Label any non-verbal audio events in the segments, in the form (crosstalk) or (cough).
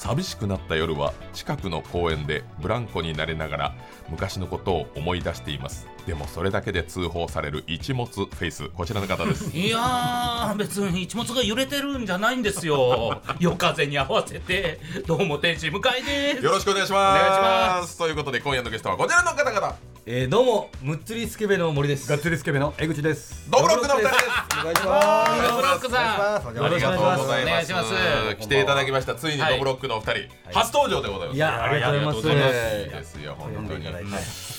寂しくなった夜は近くの公園でブランコになりながら昔のことを思い出しています。でもそれだけで通報される一物フェイス。こちらの方です。(laughs) いやー別に一物が揺れてるんじゃないんですよ。(laughs) 夜風に合わせて。どうも天使向かいです。よろしくお願いします。お願いします。ということで今夜のゲストはこちらの方々えー、どうもむっつりスケベの森です。がっつりスケベの江口です。ドブロックのお二人です。お願いします。ドブロックさんありがとうございますお願いします来ていただきました。ついにドブロックのお二人、初登場でございます。いやありがとうございます。いいです。よ本当に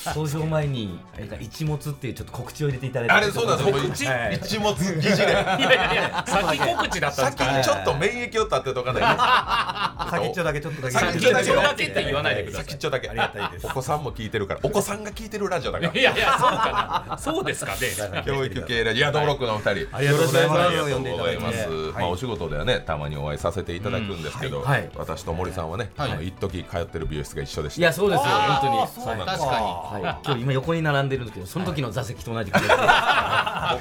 登場前になんか一物っていうちょっと告知を入れていただいてあれそうなんですよ一物疑似でいやいやいや先告知だったんです先かにちょっと免疫を立てとかない先っちょだけちょっとだけ。先っちょだけだけって言わないでください先っちょだけありがたいですお子さんも聞いてるからお子さんが聞いてるラジオだからいやいやそうかな。そうですかね。教育系ラジオ。いやドブロックのお二人ありがとうございます。ありがとうございます。はい。まあお仕事ではねたまにお会いさせていただくんですけど、私と森さんはね、はい。あの一時通ってる美容室が一緒でした。いやそうですよ。本当に。そうなんだ確か。にはい、今日今横に並んでるんですけどその時の座席と同じ僕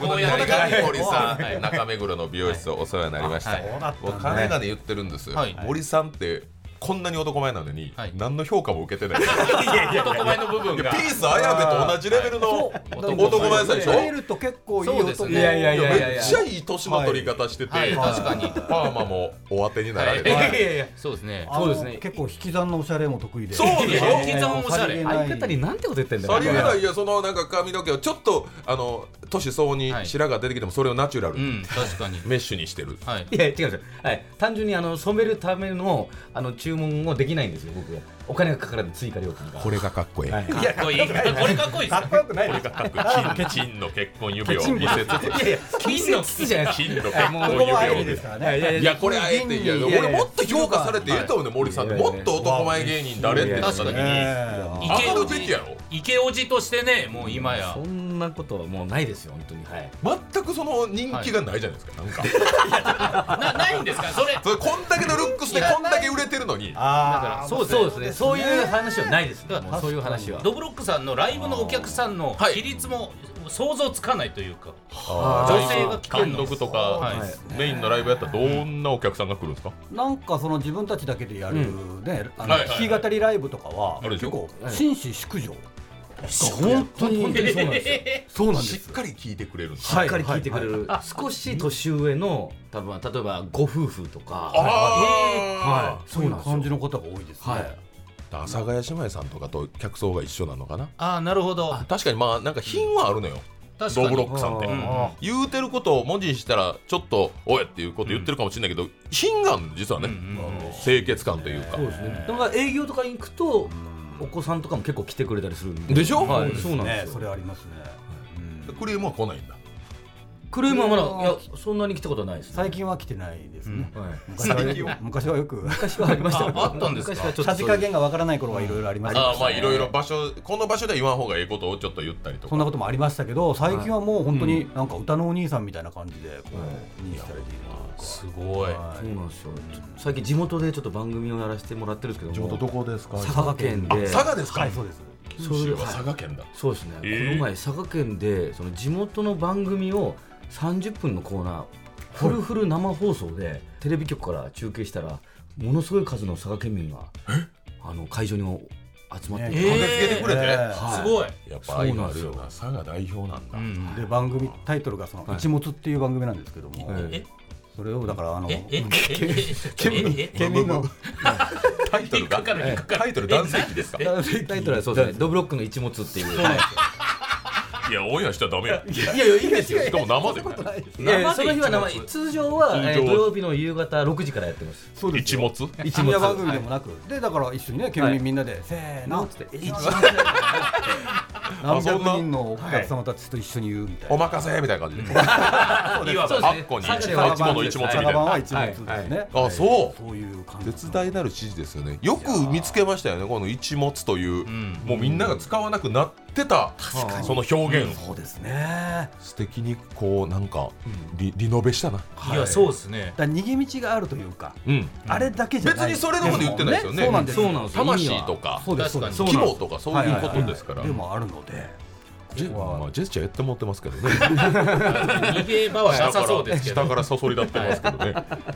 の左側に森さん、はい。中目黒の美容室お世話になりました。僕んだね。金がね言ってるんです森さんってこんなに男前なのに、はい。何の評価も受けてない。(laughs) 男前の部分が。ピース綾部と同じレベルの男前。さでしょ？見ると結構いい男。そうですね。いやいやいやいや。めっちゃいい年の取り方してて、はい。確かに。パーマもお当てになられて、はい。い。やいやそうですね。あのそうですね。結構引き算のおしゃれも得意で。そうでしょ？引き算もおしゃれ。相方になんてこと言ってんだよ。さりげない。いやそのなんか髪の毛をちょっとあの年相応に白が出てきてもそれをナチュラルにうん確かに。メッシュにしてる、はい。いや違うんですよ、はい、単純にあの染めるためのあの注文をできないんですよ僕は。お金がかからない追加料金が。これがかっこい。い、はいかっこいい。これかっこいいかっこよくないこれがかっこいい金金の結婚指輪を見せつつ。いやいや金の筒じゃない。金の結婚ここは指輪をいやいやね。いやこれあえていや俺もっと評価されていいと思うね森さんって。もっと男前芸人誰ってなった時に。え池上がるべきやろ。池おじとしてねもう今や。そんなことはもうないですよ本当に。はい。全くその人気がないじゃないですか、なんか。(laughs) なないんですか？それ。それこんだけのルックスでこんだけ売れてるのに。ああ。そうそうですね。そういう話はないですだからもうそういう話は。ドブロックさんのライブのお客さんのはい比率も想像つかないというか、あ女性が来てる単の独とか、はいメインのライブやったらどんなお客さんが来るんですか、なんかその自分たちだけでやるね、あのはいはいはい弾き語りライブとかはあるでしょ結構はい紳士淑女。本当に本当にそうなんですよ。そうなんです。しっかり聞いてくれるんですしっかり聞いてくれる、少し年上の多分例えばご夫婦とか。はい。そういう感じの方が多いですね。はい。阿佐ヶ谷姉妹さんとかと客層が一緒なのかな？ああなるほど。確かにまあなんか品はあるのよ。確かに。ドブロックさんって、うん言うてることを文字にしたらちょっとおいっていうこと言ってるかもしれないけど、品があるの実はね、清潔感というか、そうですね。だから営業とかに行くとお子さんとかも結構来てくれたりするんで。でしょ？はい。そねそそううなんですよ。れありますね。うんクレームは来ないんだクレームはまだいやそんなに来たことないですね。最近は来てないですね。はい昔は。よく昔はよく。昔はありましたああったんですか？昔はちょっと。さじ加減がわからない頃はいろいろありました。ああまあいろいろ場所この場所では言わん方がいいことをちょっと言ったりとか。そんなこともありましたけど最近はもう本当になんか歌のお兄さんみたいな感じでこう認識されているすごい。はそうなんですよ最近地元でちょっと番組をやらせてもらってるんですけど。もこですか佐賀県で。佐賀ですか、はいそうです。九州は佐賀県だ。そうですね、えー。この前佐賀県でその地元の番組を30分のコーナーフルフル生放送でテレビ局から中継したらものすごい数の佐賀県民があの会場に集まって、駆けつけてくれて、えはいすごい、やっぱ愛があるよな佐賀代表なんだ、うん。で番組タイトルがそのはい。一物っていう番組なんですけどもええそれをだからあの県民のタイトルが？タイトル男性器ですか？え？タイトルはそうですね。ドブロックの一物っていう、はいいやオンエアしちゃダメやいやいやいいですよ。しかも生で。いやいやその日は生。生通常は、土曜日の夕方6時からやってます。そうですよ。一物。一深夜番組でもなく、でだから一緒にね県民みんなで、せーの。っつって一 (laughs) 何百人のお客様たちと一緒に言うみたいな、お任せみたいな感じで。いわばあっこに一佐賀いつもの一物みたい佐賀版なは一物ですね、あそう。そういう感じ。絶大なる支持ですよね。よく見つけましたよねこの一物という、もうみんなが使わなくなってたその表現、そうですね。素敵にこうなんかリ,、リノベしたな、いやそうですね。だ逃げ道があるというか、うん、あれだけじゃない。別にそれのこと言ってないですよね。そうなんですそうなんですよ。意味は。魂とかそうですそうです。確規模とかそういうことですから、でもあるのでジェまあ、ジェスチャーやって持ってますけどね。逃げ場はなさそうですけど下からそそり立ってますけどね。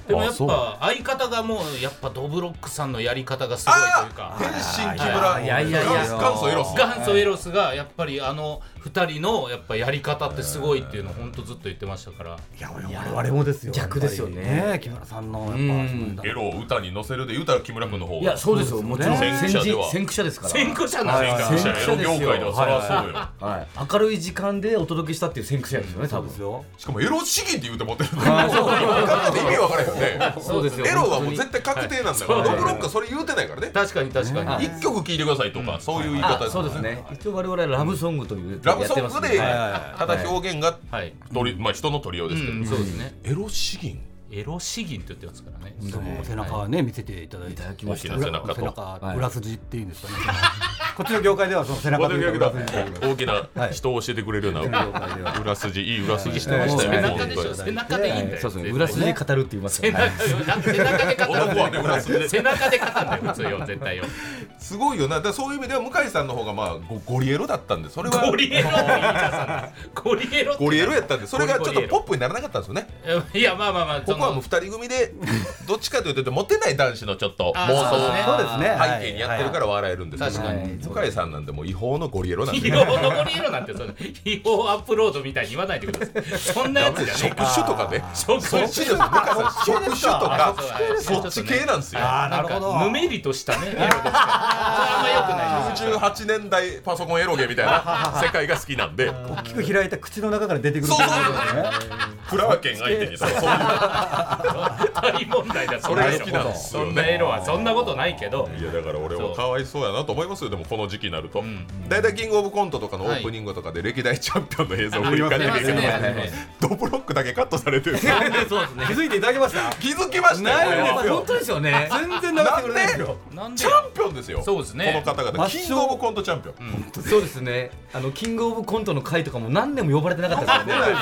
でもやっぱ相方がもうやっぱドブロックさんのやり方がすごいというか。天心木村。いやいやいや。元元祖エロス。元祖エロスがやっぱりあの二人のやっぱやり方ってすごいっていうのを本当ずっと言ってましたから。いや我々もですよ。逆ですよね。木村さんのやっぱうん。エロを歌に乗せるで言うたら木村君の方がいやそうですよ。もちろん。先駆者では。先駆者ですから。先駆者なんはいですか先駆者エロ業界では。それはそうよ。はい、明るい時間でお届けしたっていう先駆者ですよね多分。よ。しかもエロ資金って言うて持ってるんだよ考えて意味分からへんよね。そうですよ。エロはもう絶対確定なんだから。はいドブロックはそれ言うてないからね。確かに確かに、はい。一曲聴いてくださいとかそういう言い方あそうですね。一応我々はラブソングというラブソングでただ表現がはい、まあ人の取りようですけど。うん。そうですね。エロ資金エロ詩吟って言ってますからね。でも背中はね見せていただいて。いた背中裏筋っていうんですかね。(laughs) こっちの業界ではその背中大きな人を教えてくれるような裏筋いい裏筋してました背よ中でしょ。背中でいいんだよ、そうですね。裏筋で語るって言います背中背中で語る。(laughs) 男はね裏筋で。背中で語る絶対よ。すごいよな。だそういう意味では向井さんの方がまあゴゴリエロだったんでそれは。ゴリエロ。ゴリエロゴリエロやったんでそれがちょっとポップにならなかったんですよね。いやまあまあまあはもう二人組で (laughs) どっちかというとモテない男子のちょっと妄想そうですね。背景にやってるから笑えるんですけど確かに。向井さんなんでもう違法のゴリエロなんで違法のゴリエロなんてその (laughs) 違法アップロードみたいに言わないでください。そんなやつじゃね職種とかね。職種職種とかそうそっち系なんですよ。あーなるほど。ぬめりとしたねエロですあんま良くないですよ。(laughs) 18年代パソコンエロゲみたいな世界が好きなんで。大きく開いた口の中から出てくる。そうそうってことですねフラワー県相手にそうそういう大問題だそれが好きなんですそよね。んなエロはそんなことないけど。いやだから俺はかわいそうやなと思いますよ。でもこの時期になると。ん。大体キングオブコントとかのオープニングとかで歴代チャンピオンの映像を振り返ってありまするドブロックだけカットされてるそうですね。気づいていただけました？気づきましたよ。これはんですよ。本当ですよね。全然流してくれないんですよ。なんで？チャンピオンですよ。そうですね。この方々。キングオブコントチャンピオン。そうですね。あのキングオブコントの回とかも何年も呼ばれてなかったですよね。な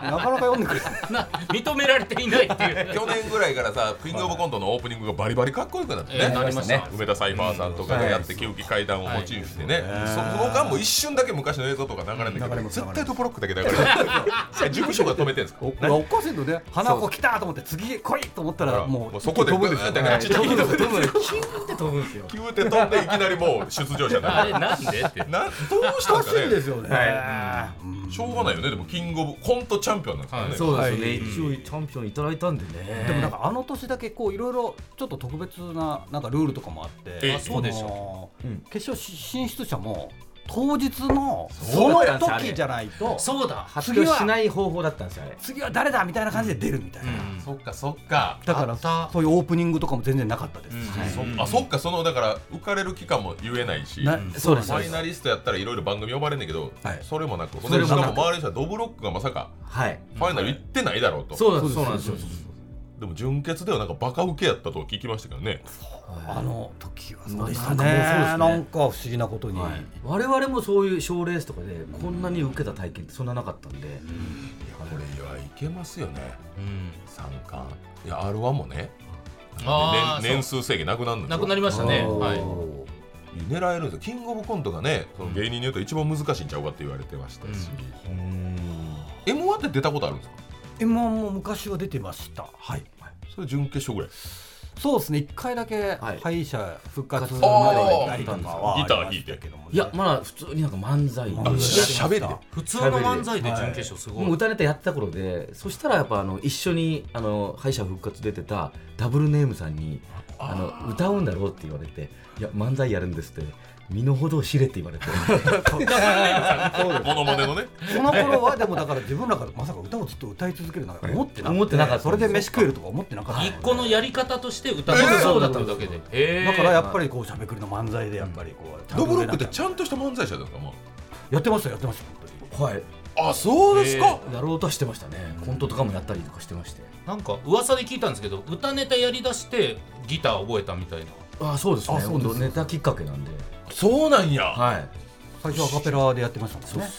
かなか読んでくれな認められていないっていう。(laughs) 去年ぐらいからさキングオブコントのオープニングがバリバリかっこよくなってえーねなりました梅田サイファーさんとかがやって休憩階段をモチーフしてね。その間も一瞬だけ昔の映像とか流れる。ん。だけど絶対ドブロックだけ流れる。(laughs) 事務所が止めてんですか？おおかしいのね。花子来たと思って次来いと思っただかららもうそこで飛ぶんですよ。飛ぶ飛ぶんですよ。キューって飛ぶんですよ。キューって飛んでいきなりもう出場者にあなる。れなんでってなどうしたおかしいんんですかね。ですよねしょうがないよね。でもキングオブコントチャンピオンなんですからね。そうですよね、はい。一応チャンピオンいただいたんでね。でもなんかあの年だけこういろいろちょっと特別ななんかルールとかもあって。えあそうでしょょうん。決勝進出者も当日のその時じゃないとそうだ発表しない方法だったんですよあれ。次は誰だみたいな感じで出るみたいな、そっかそっか。だからそういうオープニングとかも全然なかったです、そあそっかそのだから浮かれる期間も言えないし。そうです。ァイナリストやったらいろいろ番組呼ばれんねんけど、はい。それもなくそれもなくでしかも周りの人はドブロックがまさかはい。ファイナル行ってないだろうと、そうなんです。そうなんです。よでも準決ではなんかバカ受けやったと聞きましたけどねあの時はそうでしたね。ね。なんか不思議なことに、はい。我々もそういう賞レースとかでこんなに受けた体験ってそんななかったんで、これいやいけますよね。うん。三冠。いや r 1もね。年年数制限なくなるんですよ。なくなりましたね。はい。狙えるんですよ。キングオブコントがねその芸人に言うと一番難しいんちゃうかって言われてましたし、m 1って出たことあるんですか？M1 も昔は出てました。はい。それ準決勝ぐらいそうですね。一回だけはい。敗者復活まであ行ったりとかはギター弾いて。いやまだ普通になんか漫才。しゃべりで普通の漫才で準決勝すごい、もう歌ネタやってた頃でそしたらやっぱあの一緒にあの敗者復活出てたダブルネームさんにあの歌うんだろうって言われて「いや漫才やるんです」って身の程を知れって言われて。(laughs) モノマネのねその頃はでもだから自分らがまさか歌をずっと歌い続けるなんか思ってなくて思ってなかったそれで飯食えるとか思ってなかった。一個のやり方として歌ってそうだっただけでへーだからやっぱりこうしゃべくりの漫才でやっぱりこうドブロックってちゃんとした漫才師ですかもやってましたやってました本当に。はい。あそうですか。やろうとはしてましたね。コントとかもやったりとかしてまして。なんか噂で聞いたんですけど歌ネタやりだしてギター覚えたみたいな。あそうですね。あそうです本当ネタきっかけなんでそうなんや。はい。最初アカペラでやってましたもんね。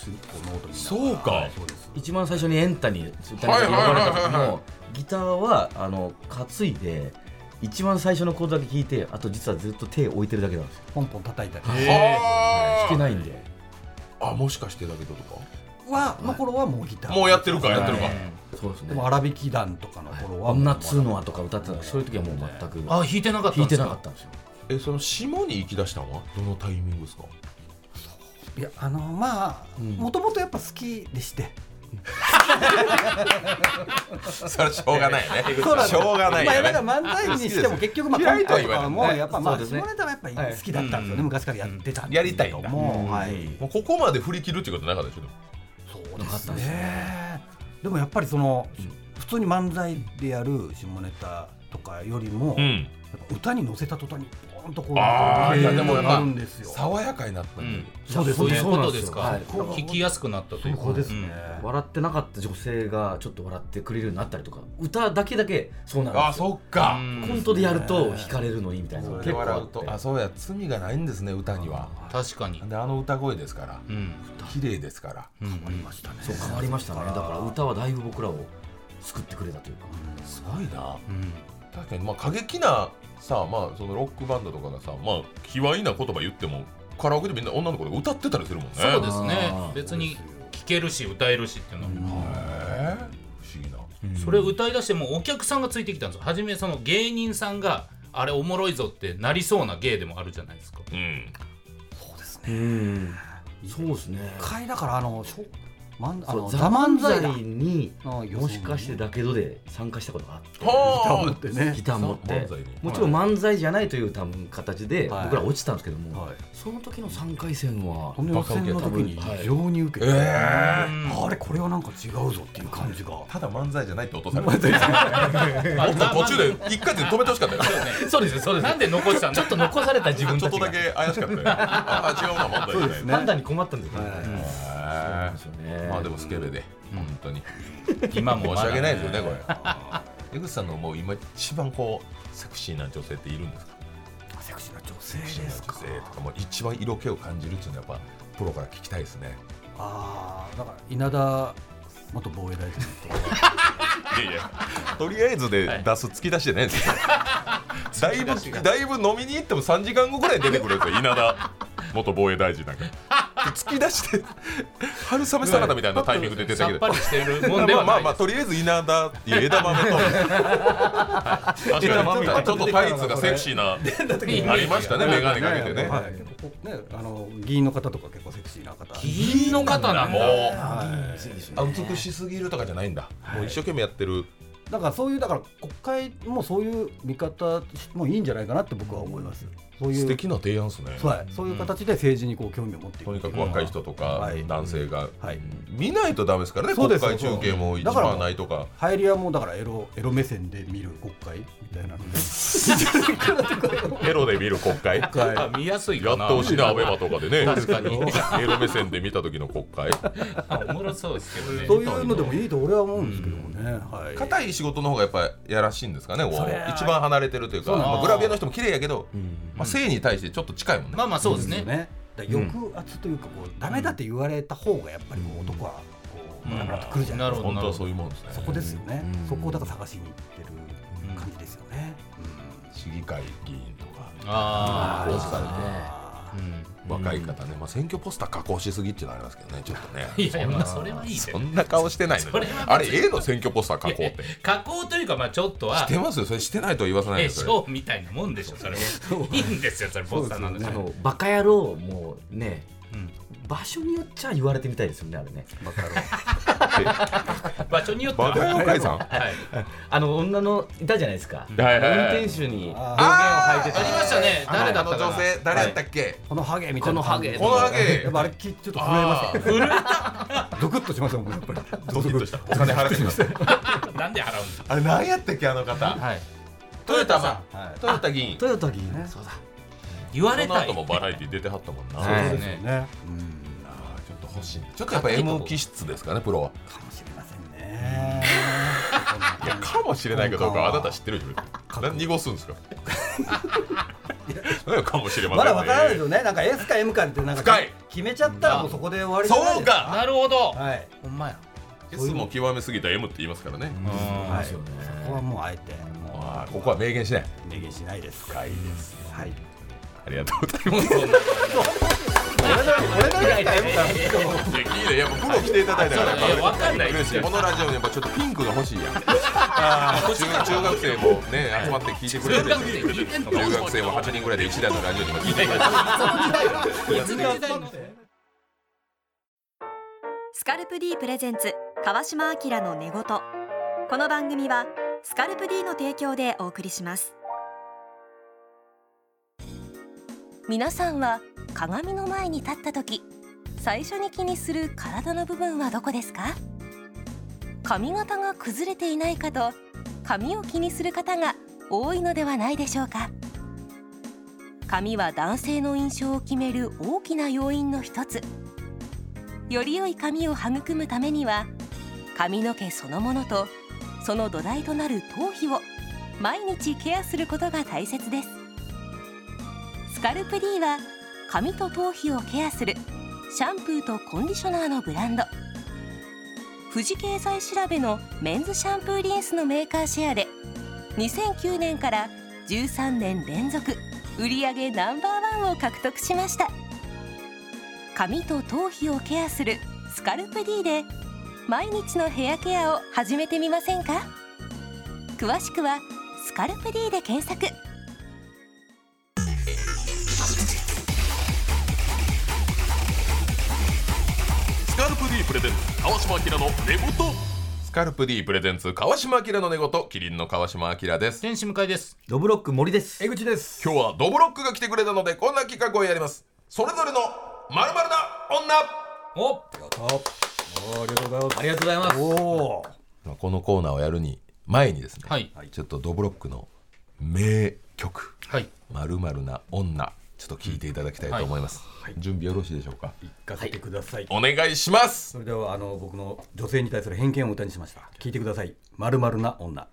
そうか。はい。そうです。一番最初にエンタに歌にはいはいはいはい呼ばれた時もギターはあの担いで一番最初のコードだけ弾いてあと実はずっと手置いてるだけなんですよ。ポンポン叩いたりは弾けないんで。あもしかしてだけどとか？はの頃はもうギター。もうやってるかやってるか。はいそうですね。でも荒引き団とかの頃は女っつうのはとか歌ってたそういう時はもう全く。あ弾いてなかったん弾いてなかったんですよえその下に行き出したのは？どのタイミングですか？いやあのまあうん。もともとやっぱ好きでして。(laughs) それはしょうがないね。しょうがないまあよねだから漫才にしても結局まあとかもやっぱまあ下ネタはやっぱり好きだったんですよね。うん。昔からやってたん。でやりたい。んだもうはい。もうここまで振り切るっていうことなかったでしょそうなかったですね。でもやっぱりその普通に漫才でやる下ネタとかよりもうん。ぱ歌に乗せた途端にポーンとこうあーいやでもやっぱなるんですよ。爽やかになったんでう。ん。そうですそういうこそうなんですとですかよ。はい。聞きやすくなったという。かそうですね。ん。笑ってなかった女性がちょっと笑ってくれるようになったりとか歌だけだけそうなんですよ。あそっか。うん。コントでやると惹かれるのいいみたいな結構あって。笑うと。あそうや罪がないんですね歌には。確かに。であの歌声ですから。うん。綺麗ですから。うん。ありましたね。そう変わりましたね。だから歌はだいぶ僕らを救ってくれたというか。すごいな。うん確かにまあ過激なさまあそのロックバンドとかがさまあ卑猥な言葉言ってもカラオケでみんな女の子で歌ってたりするもんね。そうですね。別に聴けるし歌えるしっていうのは。へえ不思議な。それを歌い出してもお客さんがついてきたんですよ。初めその芸人さんがあれおもろいぞってなりそうな芸でもあるじゃないですか。うん。そうですね。うん。そうですね。一回だからあのそうザ・のザ・漫漫才にのもしかしてだけどで参加したことがあって。はってね。ギター持って。もちろん漫才じゃないという多分形ではい。僕ら落ちたんですけども、はい。その時の3回戦はこの予選の時に非常に受けて、あれこれはなんか違うぞっていう感じが。ただ漫才じゃないって落とされてもっと途中で一回で止めてほしかったよ。(laughs) そうですそうなんで残したんだちょっと残された自分ちょたちがっとだけ怪しかったよ。ああ違うな漫才じゃない。ね。判断に困ったんですよね、はいうんへそうですよね。えまあでもスケベで本当に。(laughs) 今も申し訳ないですよねこれ。江口さんのもう今一番こうセクシーな女性っているんですか？セクシーな女性セクシーなですか女性とかもう一番色気を感じるっていうのはやっぱプロから聞きたいですね。ああだから稲田元防衛大臣いやいや。とりあえずで出す突き出しじゃないんですよ。(laughs) だいぶだいぶ飲みに行っても3時間後ぐらいに出てくるんですよ稲田元防衛大臣なんか突き出して (laughs) 春雨サラダみたいなタイミングで出てきて。さっぱりしてるもんではない。まあまあまあとりあえず稲田いや枝豆と。確枝豆かに。ちょっとタイツがセクシーなありましたね眼鏡かけてね。はい。ここねあの議員の方とか結構セクシーな方。議員の方なんもう。だあ美しすぎるとかじゃないんだ。もう一生懸命やってる。だからそういうだから国会もそういう見方もいいんじゃないかなって僕は思いますそういう。素敵な提案ですね。はい、そういう形で政治にこう興味を持っていく。とにかく若い人とかはい。男性が。はい。見ないとダメですからねそうです国会中継も一だから番ないとか。入りはもうだからエロエロ目線で見る国会みたいなので。(laughs) エロで見る国会？やあ見やすいっかな。てほしいなアベマとかでね。確かに。エロ目線で見た時の国会。(laughs) あおもろそうですけどね。(laughs) そういうのでもいいと俺は思うんですけどもね、はい。硬い仕事の方がやっぱりやらしいんですかね一番離れてるというか。まあグラビアの人も綺麗やけど。うんまあ性に対してちょっと近いもんね。まあまあそうですね。だから抑圧というかこうダメだって言われた方がやっぱりこう男はこううん。バラバラとくるじゃないですか、本当はそういうもんですね。そこですよね、うん。そこをだから探しに行ってる感じですよね、市議会議員とか。ああね。うん若い方ねまあ選挙ポスター加工しすぎっていうのはありますけどねちょっとね。(laughs) いやいやまあそれはいいそんな顔してないのあれ A の選挙ポスター加工って。加工というかまあちょっとは。してますよ。それしてないとは言わせないえですショーみたいなもんでしょそれ。いいんですよそれポスターなんですよあのバカ野郎もねうん場所によっちゃ言われてみたいですよねあれね。場所によっては。バカ妖怪さん？はい。あの女のいたじゃないですか、はいはいはい。運転手に道元をあ履いてた。ありましたね。誰だったかな？あの女性誰やったっけ？このハゲみたいな。このハゲ。このハゲ。やっぱあれきちょっと震えました震えたドクッとしましたもんやっぱり。ドキッとした。お金払ってきます。(laughs) なんで払うんですあれ何やったっけあの方？かはい。トヨタマはい。トヨタ議員トヨタ議員そうだ言われたい。後もバラエティ出てはったもんな、はい。そうですね。ねあーちょっと欲しいちょっとやっぱ M 気質ですかねプロは。かもしれませんね。いやかもしれないかどうかはあ。なた知ってるでしょ。何濁すんですか？(laughs) 何やかもしれませんね。まだわからないですよね。なんか S か M かってなんか決めちゃったらもうそこで終わりじゃないですそうか。なるほど。はい。ほんまや。S も極めすぎた M って言いますからね、うん。はい。そこはもうあえてもあーここは明言しない。う明言しないです。深いですはいありがとうございます。俺の俺の S か M かいやいやっぱプロ来ていただいたからわかんない嬉しいこのラジオにやっぱちょっとピンクが欲しいやん中中学生もね集まって聞いてくれる中学生聞いてんの中学生も8人ぐらいで一台のラジオにも聞いてくれるスカルプ D プレゼンツ川島明の寝言この番組はスカルプ D の提供でお送りします。皆さんは鏡の前に立った時最初に気にする体の部分はどこですか？髪型が崩れていないかと髪を気にする方が多いのではないでしょうか？髪は男性の印象を決める大きな要因の一つ。より良い髪を育むためには髪の毛そのものとその土台となる頭皮を毎日ケアすることが大切です。カルプ D は髪と頭皮をケアするシャンプーとコンディショナーのブランド。富士経済調べのメンズシャンプーリンスのメーカーシェアで2009年から13年連続売上ナンバーワンを獲得しました。髪と頭皮をケアするスカルプ D で毎日のヘアケアを始めてみませんか？詳しくは「スカルプ D」で検索。ルプ D プレゼンツ川島明の寝言。スカルプ D プレゼンツ川島明の寝言。キリンの川島明です。天使向井です。ドブロック森です。江口です。今日はドブロックが来てくれたのでこんな企画をやります。それぞれのまるな女。お。あありがとうございますありがとうございます。おこのコーナーをやるに前にですね、はい。ちょっとドブロックの名曲。はい「まるな女」ちょっと聞いていただきたいと思います、準備よろしいでしょうか？行かせてください。お願いします。それではあの僕の女性に対する偏見を歌にしました。聞いてください。まるまるな女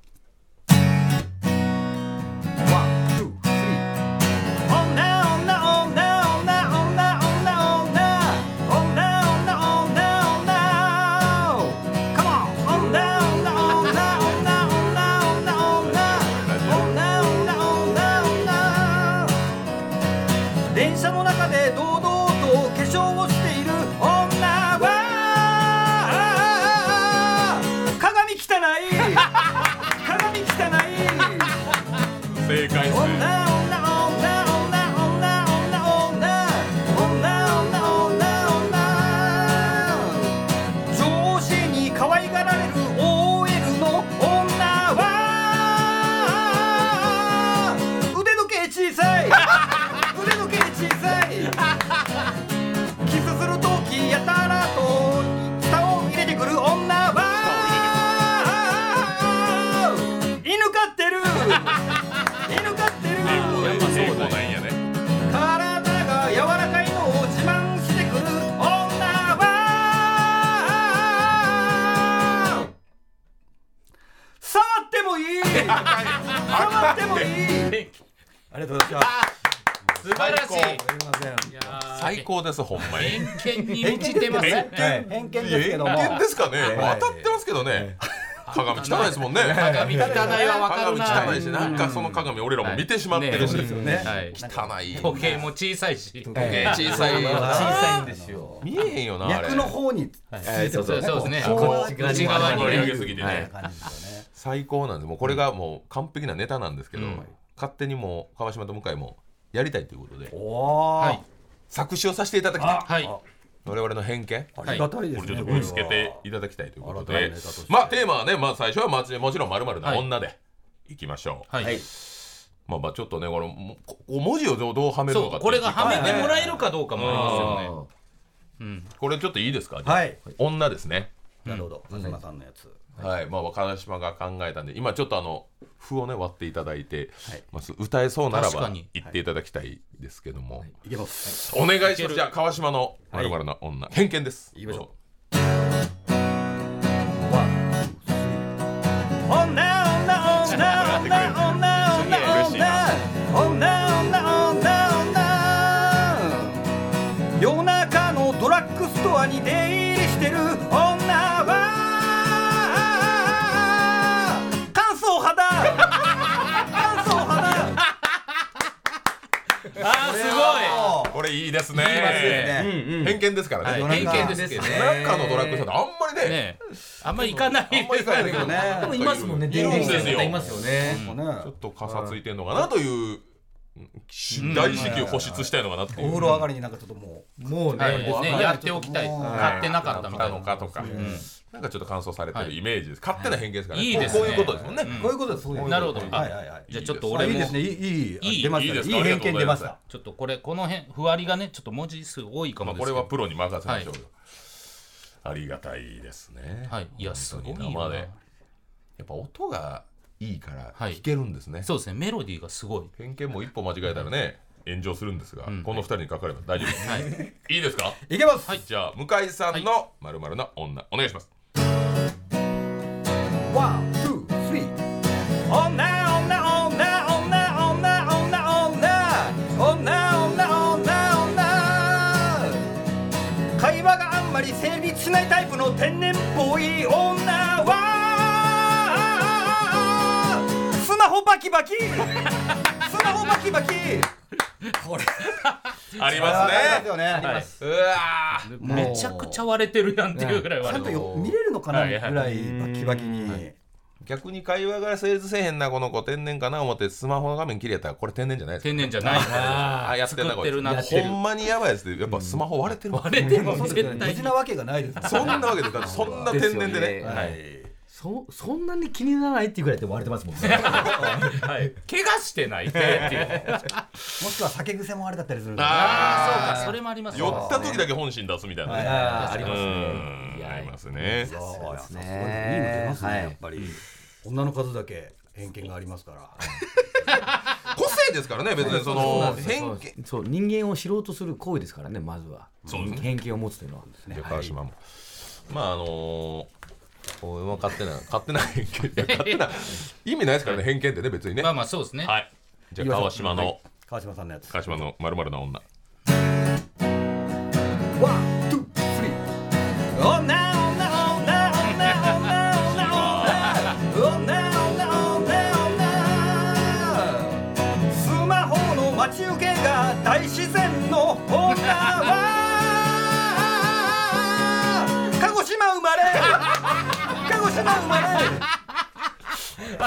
見に満ちてます偏見ですけども。偏見ですかね、当たってますけどね、鏡汚いですもんね。鏡汚いはわかるな。鏡汚いしなんかその鏡俺らも見てしまってるし、汚い。時計も小さいし。時計。小さい。よな小さいんですよ。見えへんよなあれ。脈の方についてそうそうそう。ですね。こう内側にげすぎてね、最高なんでもうこれがもう完璧なネタなんですけど、うん。勝手にもう川島と向井もやりたいということで。おおはい作詞をさせていただきたい。はい。我々の偏見。ありがたいですね。これちょっとぶつけていただきたいということで。まあテーマはねまあ最初はまちもちろんまるな女で。いきましょう、はい、まあまあちょっとねこの文字をどうどうはめるのかこれがはめてもらえるかどうかもありますよね。うん。これちょっといいですか？はい。女ですね。なるほど。風間さんのやつはい。まあ川島が考えたんで今ちょっとあの譜をね割っていただいて、はい。まあ、歌えそうならば言っていただきたいですけども、い。けます。お願いします。じゃあ川島のまるな女、偏見です。行きましょうあーすごい。これいいですね。いいですね。偏見ですからね、はい、偏見ですけどね。中のドラッグストアってあんまりねねあんまり行かない。あんまり行かないけど。ねでもいますもんね。出入りしてる方いますよね。ちょっとかさついてんのかなという大至急保湿したいのかなっていう。お風呂上がりになんかちょっとももうね、はいもうねやっておきたい。買ってなかったみたいな。のかとか、なんかちょっと乾燥されてるイメージです、勝手な偏見ですからね、い。いですね。こういうことですもんね、うこういうことです。なるほど。はい。はいはい。じゃあちょっとあ俺もいいですね。いいいいいい出ましたね。いいですか？いい偏見出ました。ちょっとこれこの辺ふわりがねちょっと文字数多いかまあ、もですけどこれはプロに任せましょうよ、ありがたいですねはいいやすごいでやっぱ音がいいからはい。弾けるんですね、そうですね。メロディーがすごい。偏見も一歩間違えたらね炎上するんですが、ん。この二人にかかれば大丈夫です、はい。いいですか？い。けます。じゃあ向井さんのまるな女お願いします会話があんまり成立しないタイプの天然っぽい女は。スマホバキバキ。スマホバキバキ。これ。ありますねよね。ありはいます。うわーもうめちゃくちゃ割れてるやんっていうぐらいちゃんと割れてるよ見れるのかなぐらいバキバキに。逆に会話が成立せえへんなこの子天然かな思ってスマホの画面切れたらこれ天然じゃないですか。天然じゃない。あやってんな作ってるなこいつほんまにやばいやつでやっぱスマホ割れてるわ割れてる。絶対無事なわけがないですね。そんなわけでだってそんな天然でね。ねはい。そそんなに気にならないっていうぐらいって言われてますもんね。はい。怪我してないって。いうもしくは酒癖もあれだったりするんでねあーそうかそれもあります酔った時だけ本心出すみたいなね。うありますねりますね。そうやですね。いいいの出ますね、はい。やっぱり女の数だけ偏見がありますから。(laughs) 個性ですからね別にその偏見。そう人間を知ろうとする行為ですからねまずは。そうですね。偏見を持つというのは。じゃあ川島も。まああのーこう勝手な勝手な偏見。いや勝手な意味ないですからね偏見ってね別にね。まあまあそうですね。はい。じゃあ川島の川島さんのやつ。川島のまるな女。ワン、ツー、スリー。女、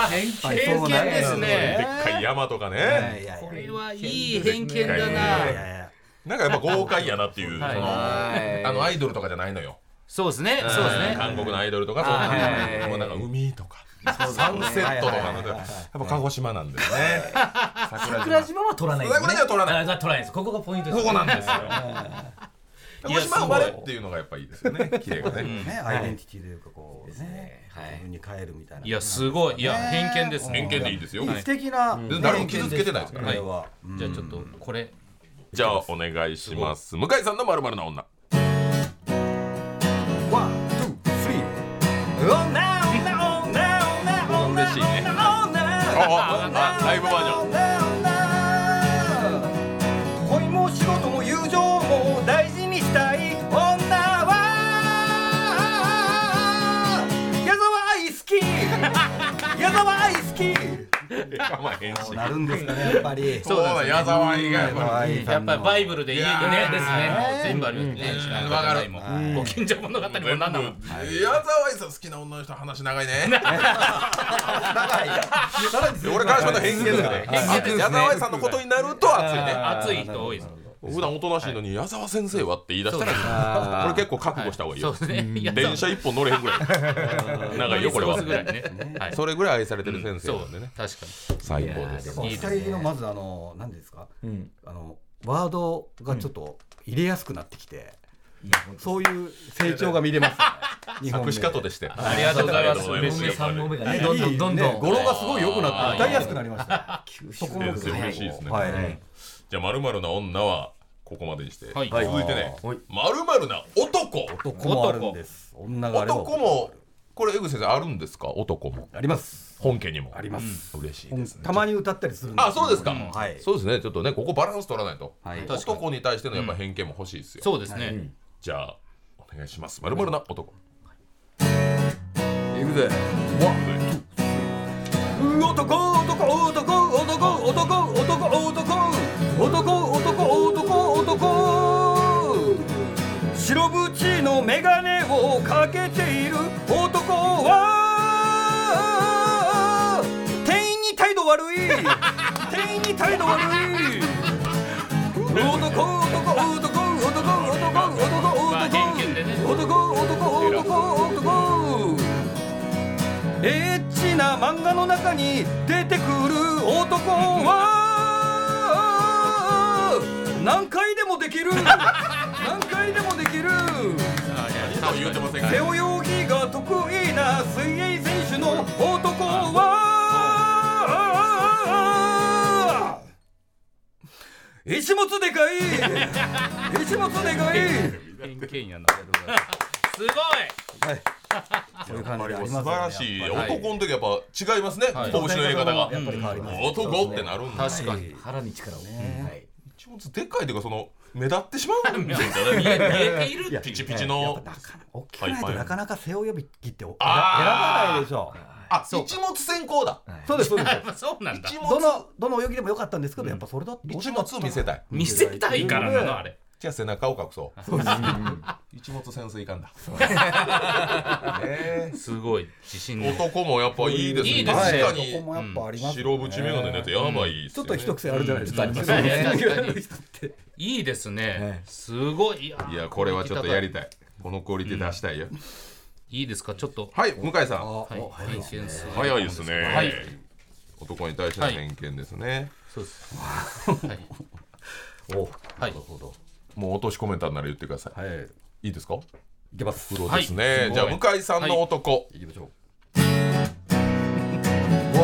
偏見ですでっねかい山とかいね。やいやこれはいい偏見だな。なんかやっぱ豪快やなっていうそのはいあのアイドルとかじゃないのよ。そうですね。そうですね。韓国のアイドルとかそうもうなんか海とか。サンセットとかのやっぱ鹿児島なんですね桜島は取らない桜島は取らない。あ取らないです。ここがポイントですここなんですよ鹿児島生まれっていうのがやっぱいいですよね (laughs) 綺麗がね。ね、アイデンティティというかこうね。ね。はい。自分に変えるみたいな。いやすごい。いや偏見ですね。偏見でいいですよ。いい素敵な誰も傷つけてないですからこれは。じゃあちょっとこれ。じゃあお願いします。向井さんのまるな女。ワン、ツー、スリー。女、女、女、女、女、嬉しいね。女、女、ああライブバージョンン。なるんですかね、やっぱり。そうだ矢沢以外は。やっぱりバイブルでいいね。ですね。全部ありますね。うん。わかるもご近所物語も何なの矢沢愛さん好きな女の人話長いね。長い。俺からしまった偏見ですね偏見ですね。矢沢愛さんのことになると熱いね。熱い人多いです普段おとなしいのに矢沢先生はって言い出したらこれ結構覚悟した方がいいよ。電車一本乗れへんぐらい。長いよこれは。それぐらい愛されてる先生なんでね。確か最高です。二人のまずあの何ですか？うん。あのワードがちょっと入れやすくなってきて、そういう成長が見れます、ね。(laughs) 日本作詞家とでして。にありがとうございます。嬉しい三本目がどんどんどんどん。ね語呂がすごい良くなって歌いやすくなりました。そこも嬉しいですね。はい。はいじゃあまるまるな女はここまでにして、はい。続いてね。はい。まるまるな男。男もあるんです。女があれば男もこれ江口先生あるんですか？男も。あります。本家にも。あります。嬉しいですね。たまに歌ったりするあそうですか、うん。はい。そうですね。ちょっとねここバランス取らないと、はい。男に対してのやっぱ偏見も欲しいですよ、そうですね。うんじゃあお願いします。まるまるな男。い。くぜ。男男男男男男男男男男男白縁の眼鏡をかけている男は店員に態度悪い。(laughs) 店員に態度悪い。男。男男男。エッチな漫画の中に出てくる男は何回でもできる。何回でもできる。言うてません背が泳ぎが得意な水泳選手の男は。一物でかい。一物でかい。偏見やな。すごい。そういう感じであり素ます晴らしい、はい男の時やっぱ違いますね、はい。拳の入れ方が、男ってなるんだ。確かに。腹に力を。ね。はい一物でっかいというかその目立ってしまうんじゃな (laughs) い見え見えているピチピチのぱなかなか大きくないとなかなか背泳ぎって選ばないでしょ。あそう。一物先行だ。そうですそうです。(laughs) そうなんだ。一ど物のどの泳ぎでもよかったんですけどやっぱそれだと一物を見せたい。見せたいからなのあれじゃあ背中を隠そう。(laughs) 一物潜水艦だ。ね。すごい。自信男もやっぱいいですね。いいですね。確かそこもにやっぱありますね。白縁眼鏡のやつやばいっすよね。ちょっと一癖あるじゃないですか。(laughs) いいですね。えすごい。いやこれはちょっとやりたい。このクオリティ出したいよ。いいですか？ちょっと。はい向井さん。はい。早いですね。はい。男に対しての偏見ですね。そうです。はい。おはいもう落としコメンターなら言ってください。はい。いいですか？いけます。プロですね、はい。じゃあ向井さんの男、いきましょう。ワ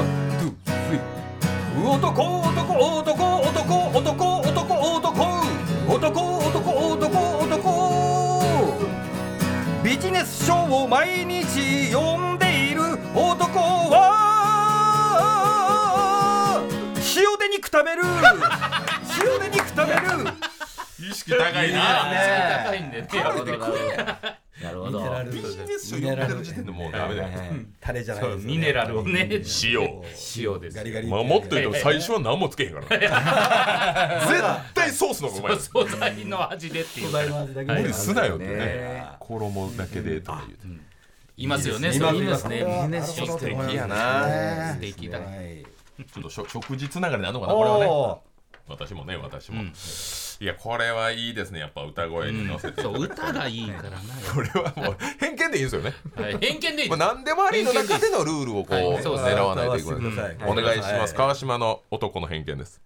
ン、ツー、スリー。男男男男男男男男男男男ビジネス書を毎日読んでいる男は塩で肉食べる塩で肉食べる意識高いな。高いんでね食べてくれなるほど。ビジネス書読んでる時点でもうダメだよ。タレじゃないミネラルをね塩。塩。ですガリガリまあもっと言うと最初は何もつけへんから。な絶対ソースの方がうまい。素材の味でっていう。からの味だけ無理すなよってね。ね衣だけでとか言うていますよね今そういうですね。ビジネス書素敵やな。素敵だはいちょっと食事つながりなのかなこれはね。お私もね私も、うん。いやこれはいいですね。やっぱ歌声に乗せて、そう歌がいいからな。(laughs) これはもう偏見でいいんですよね、はい偏見でいいまあ、何でもありの中でのルールをこう、狙わないといけない、お願いします、川島の男の偏見です。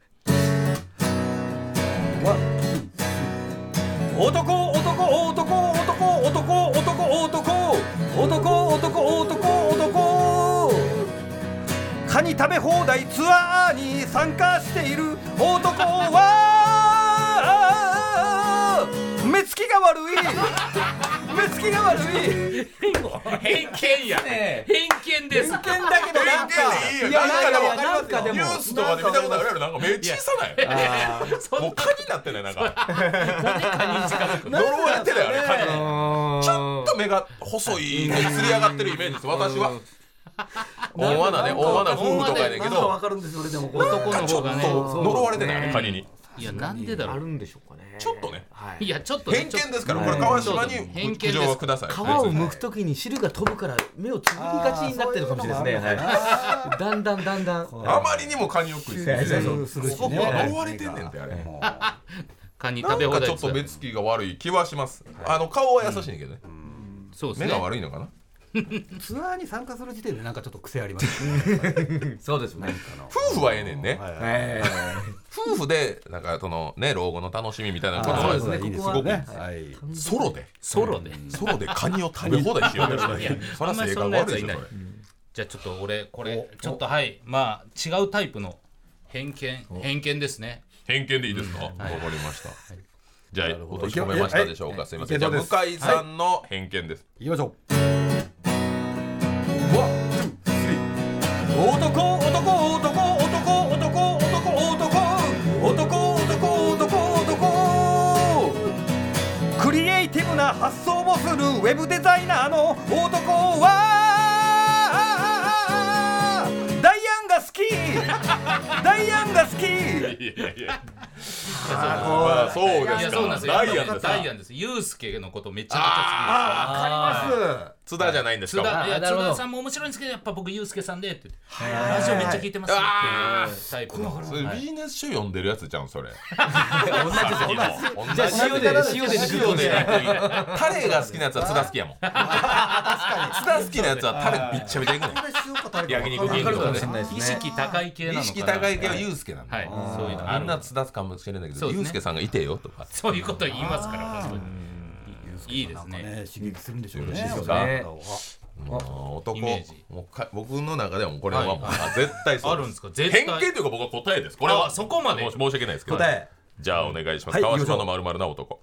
男男男男男男男男男男男男カニ食べ放題ツアーに参加している男は目つきが悪い。(laughs) 目つきが悪い。偏見や。偏見です偏見だけどなんかいやなんかでもニュースとかで見たことあるやろなんか目小さないもう蚊になってないなんか。なんでカニに近づく。の呪われてるよあれ蚊にちょょっと目が細いねつり上がってるイメージです。私は (laughs) 大罠ね大罠夫婦とかやねんけなんかわどかるんですよ俺でも男の方がね。呪われてないあれカニに。いやなんでだろう。あるんでしょうかね。ちょっとね。はい。いやちょっとね偏見ですからこれ川島に偏見苦です情はください。皮を剥くときに汁が飛ぶから目をつぶりがちになってるかもしれないですね。はい。(laughs) だんだんだんだん。あまりにもカニよくいするしね。ここは呪われてんねんってあれ。も (laughs) カニ食べ放かちょっと目つきが悪い気はします、あの顔は優しいんだけどね、目そうですね。が悪いのかなツアーに参加する時点でなんかちょっと癖あります (laughs) そうですね。夫婦はええねんね、はいはい。え夫婦でなんかそのね老後の楽しみみたいなことはあそうですね。いいですすごくよねはい。ソロで。ソロで。ソロでカニを食べ放題しようとしていやそれは性格悪いでしょそれじゃあちょっと俺これちょっとはい。まあ違うタイプの偏見。偏見ですね。偏見でいいですか？わ、かりました、じゃあ落とし込めましたでしょうか、はい。すいません。じゃあ向井さんの偏見です、いきましょう発想をするウェブデザイナーの男はダイアンが好き。(laughs) ダイアンが好き。いやいやまあそういですかダイアンですか。ダイアンです。ユウスケのことめちゃくちゃあわかります津田じゃないんですか？田。いや津あなるほど。田さんも面白いんですけどやっぱ僕ユウスケさんでってラジオめっちゃ聞いてますってあいうタイプの。それはい。ビジネス書読んでるやつじゃんそれ。(laughs) 同じじじゃあ塩で塩で塩でタレが好きなやつは津田好きやもん。(laughs) 津田好きなやつはタレびっちゃびちゃいくね。ん焼肉キングとで意識高い系なのかな。意識高い系はユウスケなんだ。はい。そういうのあんな津田かもしれないけどユウスケさんがいてよとか。そういうこと言いますから本当にいいですね。ね刺激するんでしょうね。よろしいですか。ねもう男僕の中ではもうこれはもうはい。あ絶対そうあるんですか？絶対。偏見というか僕は答えです。これはあそこまで。申し訳ないですけど。答え。じゃあお願いします。はい川島のまるまるな男。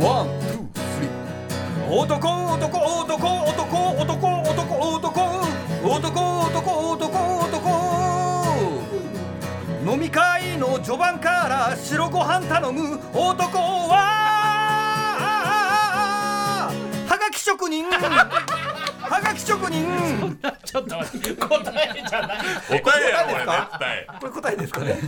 ワン、ツー、スリー。男、男、男、男、男、男、男、男、男、男、男、男。飲み会の序盤から白ご飯頼む男は。き職人。はがき職人。ちょっと待って答えじゃない。答えやろ俺絶対。これ答えですかね。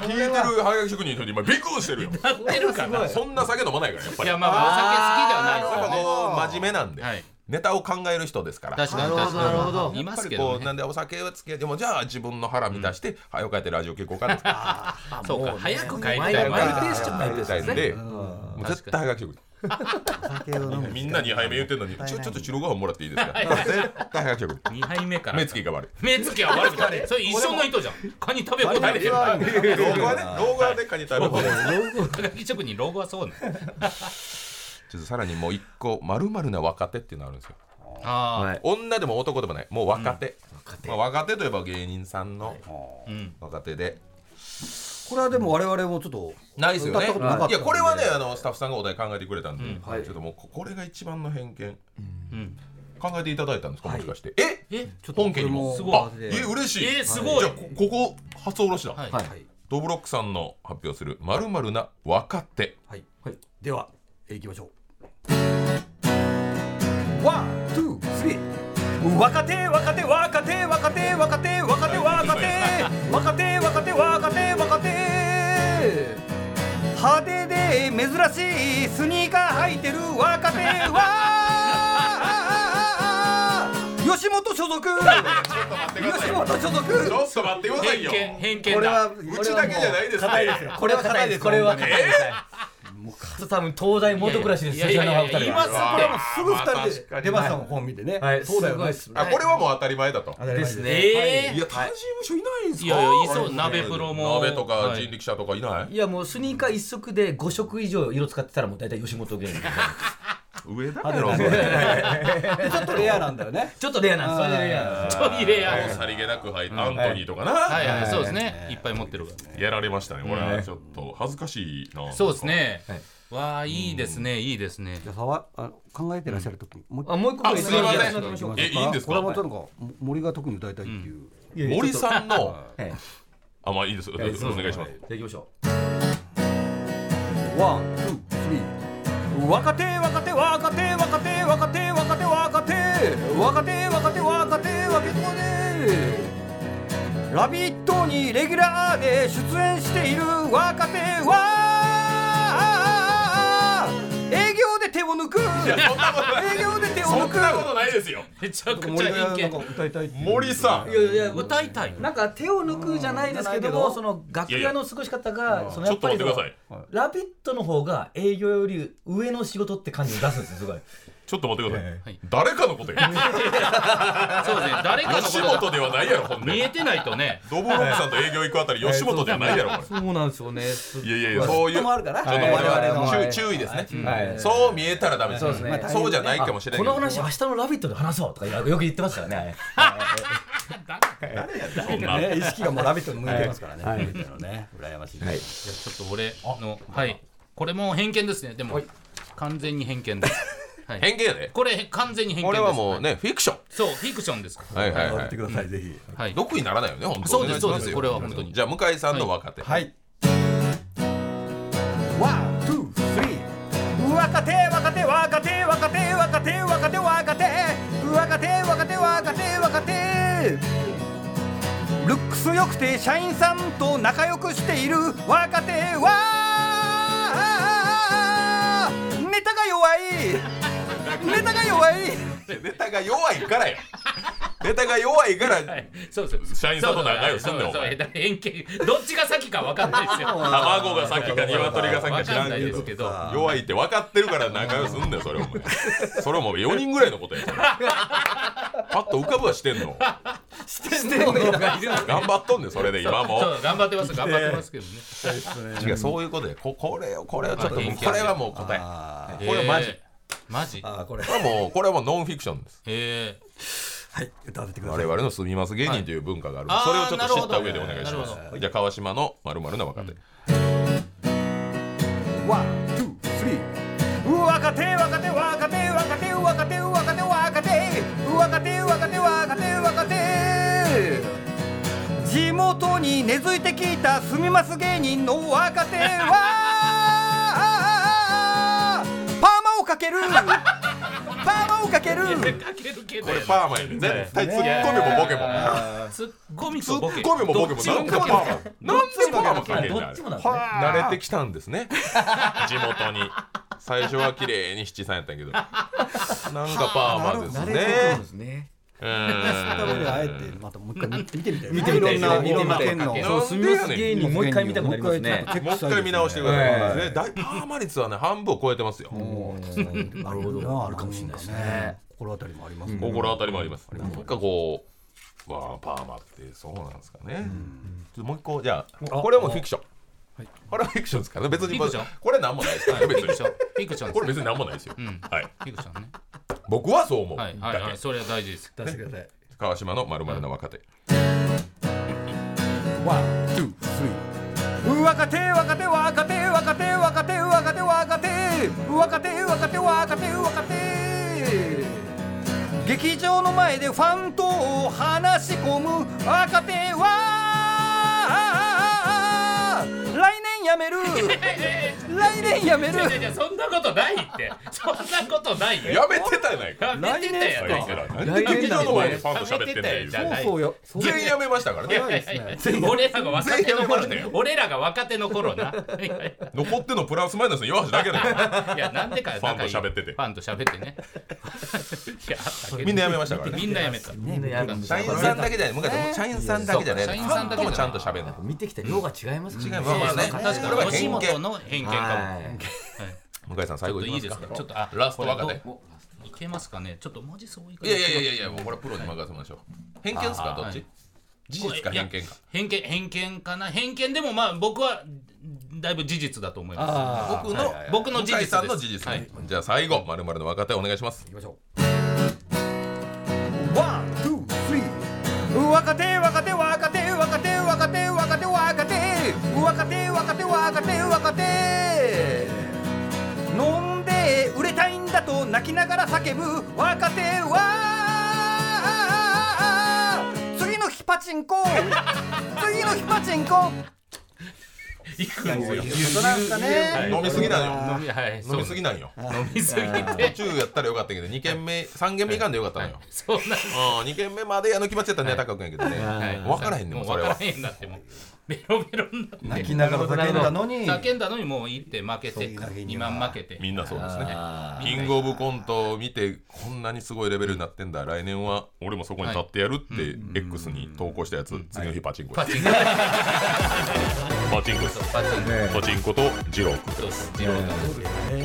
聞いてるはがき職人の人に今びっくりしてるよなってるかな。そんな酒飲まないからやっぱり。いやまあまあお酒好きではないですやっぱよねこう真面目なんで、はい。ネタを考える人ですから。確かになるほど確かになるほどいまやっぱりすけどねこうなんでお酒をつけてもじゃあ自分の腹満たして、はよ帰ってラジオ聞こうかなって (laughs) そうか。早く帰りたマイいマイペースじゃないで、もう絶対はがき職人みんな2杯目言ってんのにちょちょっと白ご飯もらっていいですか？絶対はがき職人2杯目から。目つきが悪い。目つきは悪い。それ一緒の人じゃん。カニ食べ放題。では老後はね。老後はねカニ食べ放題。職人老後はそうねちょっとさらにもう一個まるな若手っていうのあるんですよ。あはい。女でも男でもない。もう若手、まあ、若手といえば芸人さんの若手でこれはでも我々もちょっとないですよね。歌ったことなかったんで。いやこれはねあのスタッフさんがお題考えてくれたんで、うん。はいちょっともうここれが一番の偏見。うん。考えていただいたんですか、はい。もしかして。え？え？本家にも。すごいあえ嬉しい。えすごい。じゃあこここ初おろしだ、はい。はい。どぶろっくさんの発表するまるな若手。はい、はい。では、えー、いきましょう。ワン、ツー、スリー。若手若手若手若手若手若手若手 (laughs) 若手若手若手若手派手で珍しいスニーカー履いてる若手は。(laughs) 吉本所属。吉本所属。ちょっと待ってくださいよ。偏見偏見だ。うちだけじゃないですねこれは硬いです。これは硬いですもう多分東大元暮らしですいやいやいやいやいます。あこれーすぐ二人で。出ましたもん本見てね、はい。そうだよねす。ごいあこれはもう当たり前だと。ですね。えい。や他事務所いないんですか？いやいやいそう鍋プロも。鍋とかはい。人力車とかいない？いやもうスニーカー一足で5色以上色使ってたらもう大体吉本芸人上だけどそれちょっとレアなんだよね。ちょっとレアなんです。それでレア。なんですトイレやさりげなく入ってアントニーとかな、はいはいそうですね。いっぱい持ってるからやられましたね。これはちょっと恥ずかしいなそうですね。はい。わあいいですね。いいですね。じゃあさわあ考えてらっしゃる時もうあもう一個あすいません。えいいんですか？これはまたなんか森が特に歌いたいっていう、森さんのはい。あまあいいです。お願いします。じゃあ行きましょワン、ツー、スリー。若手、若手、若手、若手、若手、若手、若手、若手、若手、若手、若手。ラヴィットにレギュラーで出演している若手は営業で手を抜く営業で手をそ抜く。んなことないですよ。めちゃくちゃ森がなん。偏か歌いたいっていう森さん。いやいや見歌いたいなんか手を抜くじゃないですけどもその楽屋の過ごし方がそのちょっと待ってください。い「ラビット!」の方が営業より上の仕事って感じを出すんですよすごいちょっと待ってください、はい。誰かのことよ (laughs) そうですね。誰かの吉こと本ではないやろほんで見え。てないとねドブロックさんと営業行くあたり吉本ではないやろこそうなんですよね。れいやいやいやそういう。人もあるから。ちょっと我々のは注意注意ですね、はい。そう見えたらダメですそうですね。そうじゃないかもしれないこの話明日の「ラビット!」で話そうとかよく言ってますからね。そん。なね意識がもうラビットに向いてますからね。はい。ね。羨ましいはい。ちょっと俺のはい。これも偏見ですね。でも完全に偏見ですはい。偏見やでこれ完全に偏見こです。れはもうねフィクション。そうフィクションですから。はいはいはやってください、ぜひ。はい。毒にならないよね本当そうですそうです。これは本当に。じゃあ向井さんの若手。はい。ワン、ツー、スリー。若手、若手、若手、若手、若手、若手、若手。若手、若手、若手、若手。ルックス良くて社員さんと仲良くしている若手はネタが弱い。ネタが弱い。(laughs) ネタが弱いからよネタが弱いから。はい。そうです社員さんと仲良くすんねんそうそうお前。だから偏見。どっちが先か分かんないですよ。(laughs) 卵が先か鶏が先か。知らんけど弱いって分かってるから仲良くすんねんそれお前。(laughs) それも4人ぐらいのことやから。パッと浮かぶはしてんの。してんです頑張っとんねんそれで今も。そう頑張ってます頑張ってますけどね。違うそういうことでここれをこれをちょっとこれはもう答え。あこれはマジ。えーマジ？あこれ。これはもうこれはもうノンフィクションです。へえはい歌ってくださ我々の住みます芸人という文化がある、はい。それをちょっと知った上でお願いします。じゃあ川島のまるまるな若手、ワン、ツー、スリー。若手、若手、若手、若手、若手、若手、若手。若手、若手、若手、若手。地元に根付いてきた住みます芸人の若手は。かける。パーマをかける。ーかけるけどこれパーマやね絶対ツッコミもボケも。ツッコミツッとボケコミもボケ。もなんかパーマなんでパーマかけんねんあれどっちもなんですね慣れてきたんですね。地元に。最初は綺麗に七三やったんやけど。なんかパーマです慣れてくるんねですねうーんあえてまたもう一回見てみたい見てみたいですね。いろんな見てみたい。県の。なそう住みます芸人もう一回見たくなりますね。もう一回見直してください、はい。ね大パーマ率はね半分を超えてますよ、なるほど。あるかもしれないですね。心当たりもありますね。心当たりもあります、なんかこうわあパーマってそうなんですかね、もう一個じゃあこれはもうフィクションこれはフィクションですからね。別にフィクション。これなんもないですからね別に。フィクション。フィクションこれ別になんもないですよ、うん。はい。フィクションね。僕はそう思う、はいはいはい。それは大事です。出して。ください川島のまるな若手、ワン、ツー、スリー。若手若手若手若手若手若手若手若手。若手若手若手。劇場の前でファンと話し込む若手は (laughs) 来年やめる。いやいやそんなことないって。そんなことないよ。やめてたやないか。やめてたやあないいつらなんで劇場の前でファンと喋ってんねんやめてたやんそうよ全員やめましたからねいやいやいや俺らが若手の頃全員やめましたよ俺らが若手の頃ないやいや残ってんのプラスマイナスの岩橋だけだよいやなんでかファンと喋っててファンと喋ってねいやあったけどみんなやめましたからねみんなやめたみんなやるんです社員さんだけじゃない向井さん社員さんだけじゃないそうかファンともちゃんと喋るの見てきた量が違います違いねますまあね確かこれは偏見本の偏見かもはい向井さん最後いいいですすかかちょっとあラスト若手いけますかねちょっと文字そういいやいやいやいやいやもう？これプロに任せましょう偏見ですかどっちはい事実か偏見か偏見偏見かな偏見でもまあ僕はだいぶ事実だと思います僕のはいはいはい僕の事実です向井さんの事実はいねじゃあ最後まるまるの若手お願いします行きましょう one, two, three 若手若手若手若手若手若手若手若手若手若手若手飲んで売れたいんだと泣きながら叫ぶ若手は。次の日パチンコ。(laughs) 次の日パチンコ。行くんですよそうなんすかね。飲みすぎなんよ。飲みすぎなんよ。飲みすぎ途て中やったらよかったけど2軒目3軒目いかんでよかったのよ。そうなんうん2軒目までやの気持ちやったらネタ書くんやけどね。はい。分からへんねんもうそれは。もう分からへんなってもうベロベロになって。泣きながら叫んだのに。叫んだのにもう行って負けてそういう時に2は万負けて。みんなそうですね。あキングオブコントを見てこんなにすごいレベルになってんだ。来年は俺もそこに立ってやるって X に投稿したやつ次の日パチンコ。パチンコ。パチンコです。パチンコ。パチンコと二郎君。そうです二郎が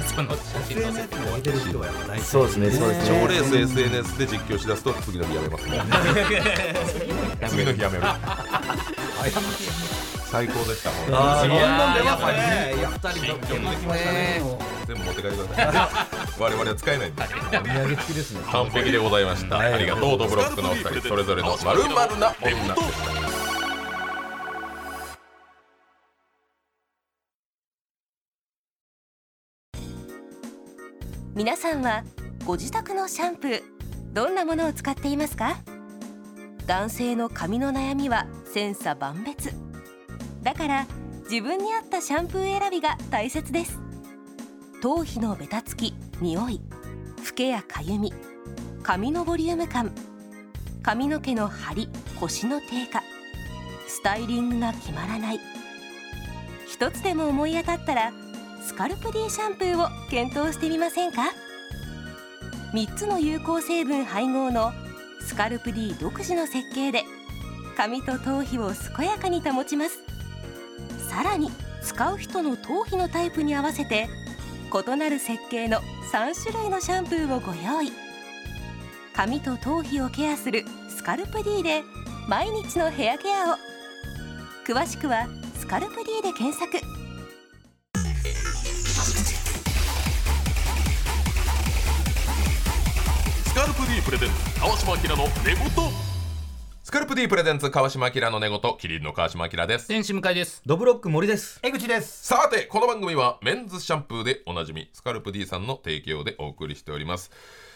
その写真載せて見てる人はやっぱ大事そうですね。そうですね。賞レース SNS で実況しだすと次の日やめますもん (laughs) 次の日やめる (laughs) 最高でした。あーどんどん出ますやっぱりね。やったり全部持って帰ってくだ。さい我々は使えないんでお土産付きですね完璧でございました、ありがとうドブロックのお二人それぞれのまるまるな皆さんはご自宅のシャンプーどんなものを使っていますか？男性の髪の悩みは千差万別。だから自分に合ったシャンプー選びが大切です。頭皮のベタつき匂いフケやかゆみ髪のボリューム感髪の毛の張りコシの低下スタイリングが決まらない。一つでも思い当たったらスカルプ D シャンプーを検討してみませんか？3つの有効成分配合のスカルプ D 独自の設計で髪と頭皮を健やかに保ちます。さらに使う人の頭皮のタイプに合わせて異なる設計の3種類のシャンプーをご用意。髪と頭皮をケアするスカルプ D で毎日のヘアケアを。詳しくは「スカルプ D」で検索。スカルプ D プレゼンツ川島明の寝言。スカルプ D プレゼンツ川島明の寝言。キリンの川島明です。天使向かいです。ドブロック森です。江口です。さてこの番組はメンズシャンプーでおなじみスカルプ D さんの提供でお送りしております。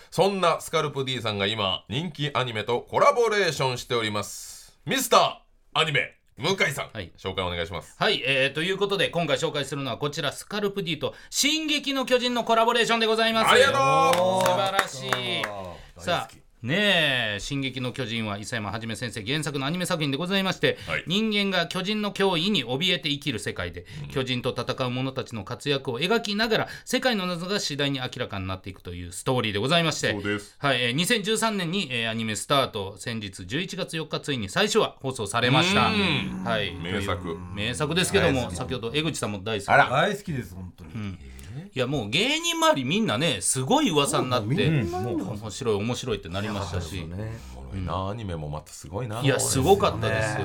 そんなスカルプ D さんが今人気アニメとコラボレーションしております。ミスターアニメ向井さん、はい。紹介お願いします。はい、えー、ということで今回紹介するのはこちらスカルプ D と「進撃の巨人」のコラボレーションでございます。ありがとう。素晴らしい。さあねえ「進撃の巨人」は伊佐山はじめ先生原作のアニメ作品でございまして、はい。人間が巨人の脅威に怯えて生きる世界で、巨人と戦う者たちの活躍を描きながら世界の謎が次第に明らかになっていくというストーリーでございましてそうです。はいえー2013年に、えーアニメスタート先日11月4日ついに最初は放送されました。うん。はい。名作。名作ですけども先ほど江口さんも大好き。あら。大好きです本当にいやもう芸人周りみんなねすごい噂になって面白い面白いってなりましたし。な。アニメもまたすごいな。いやすごかったです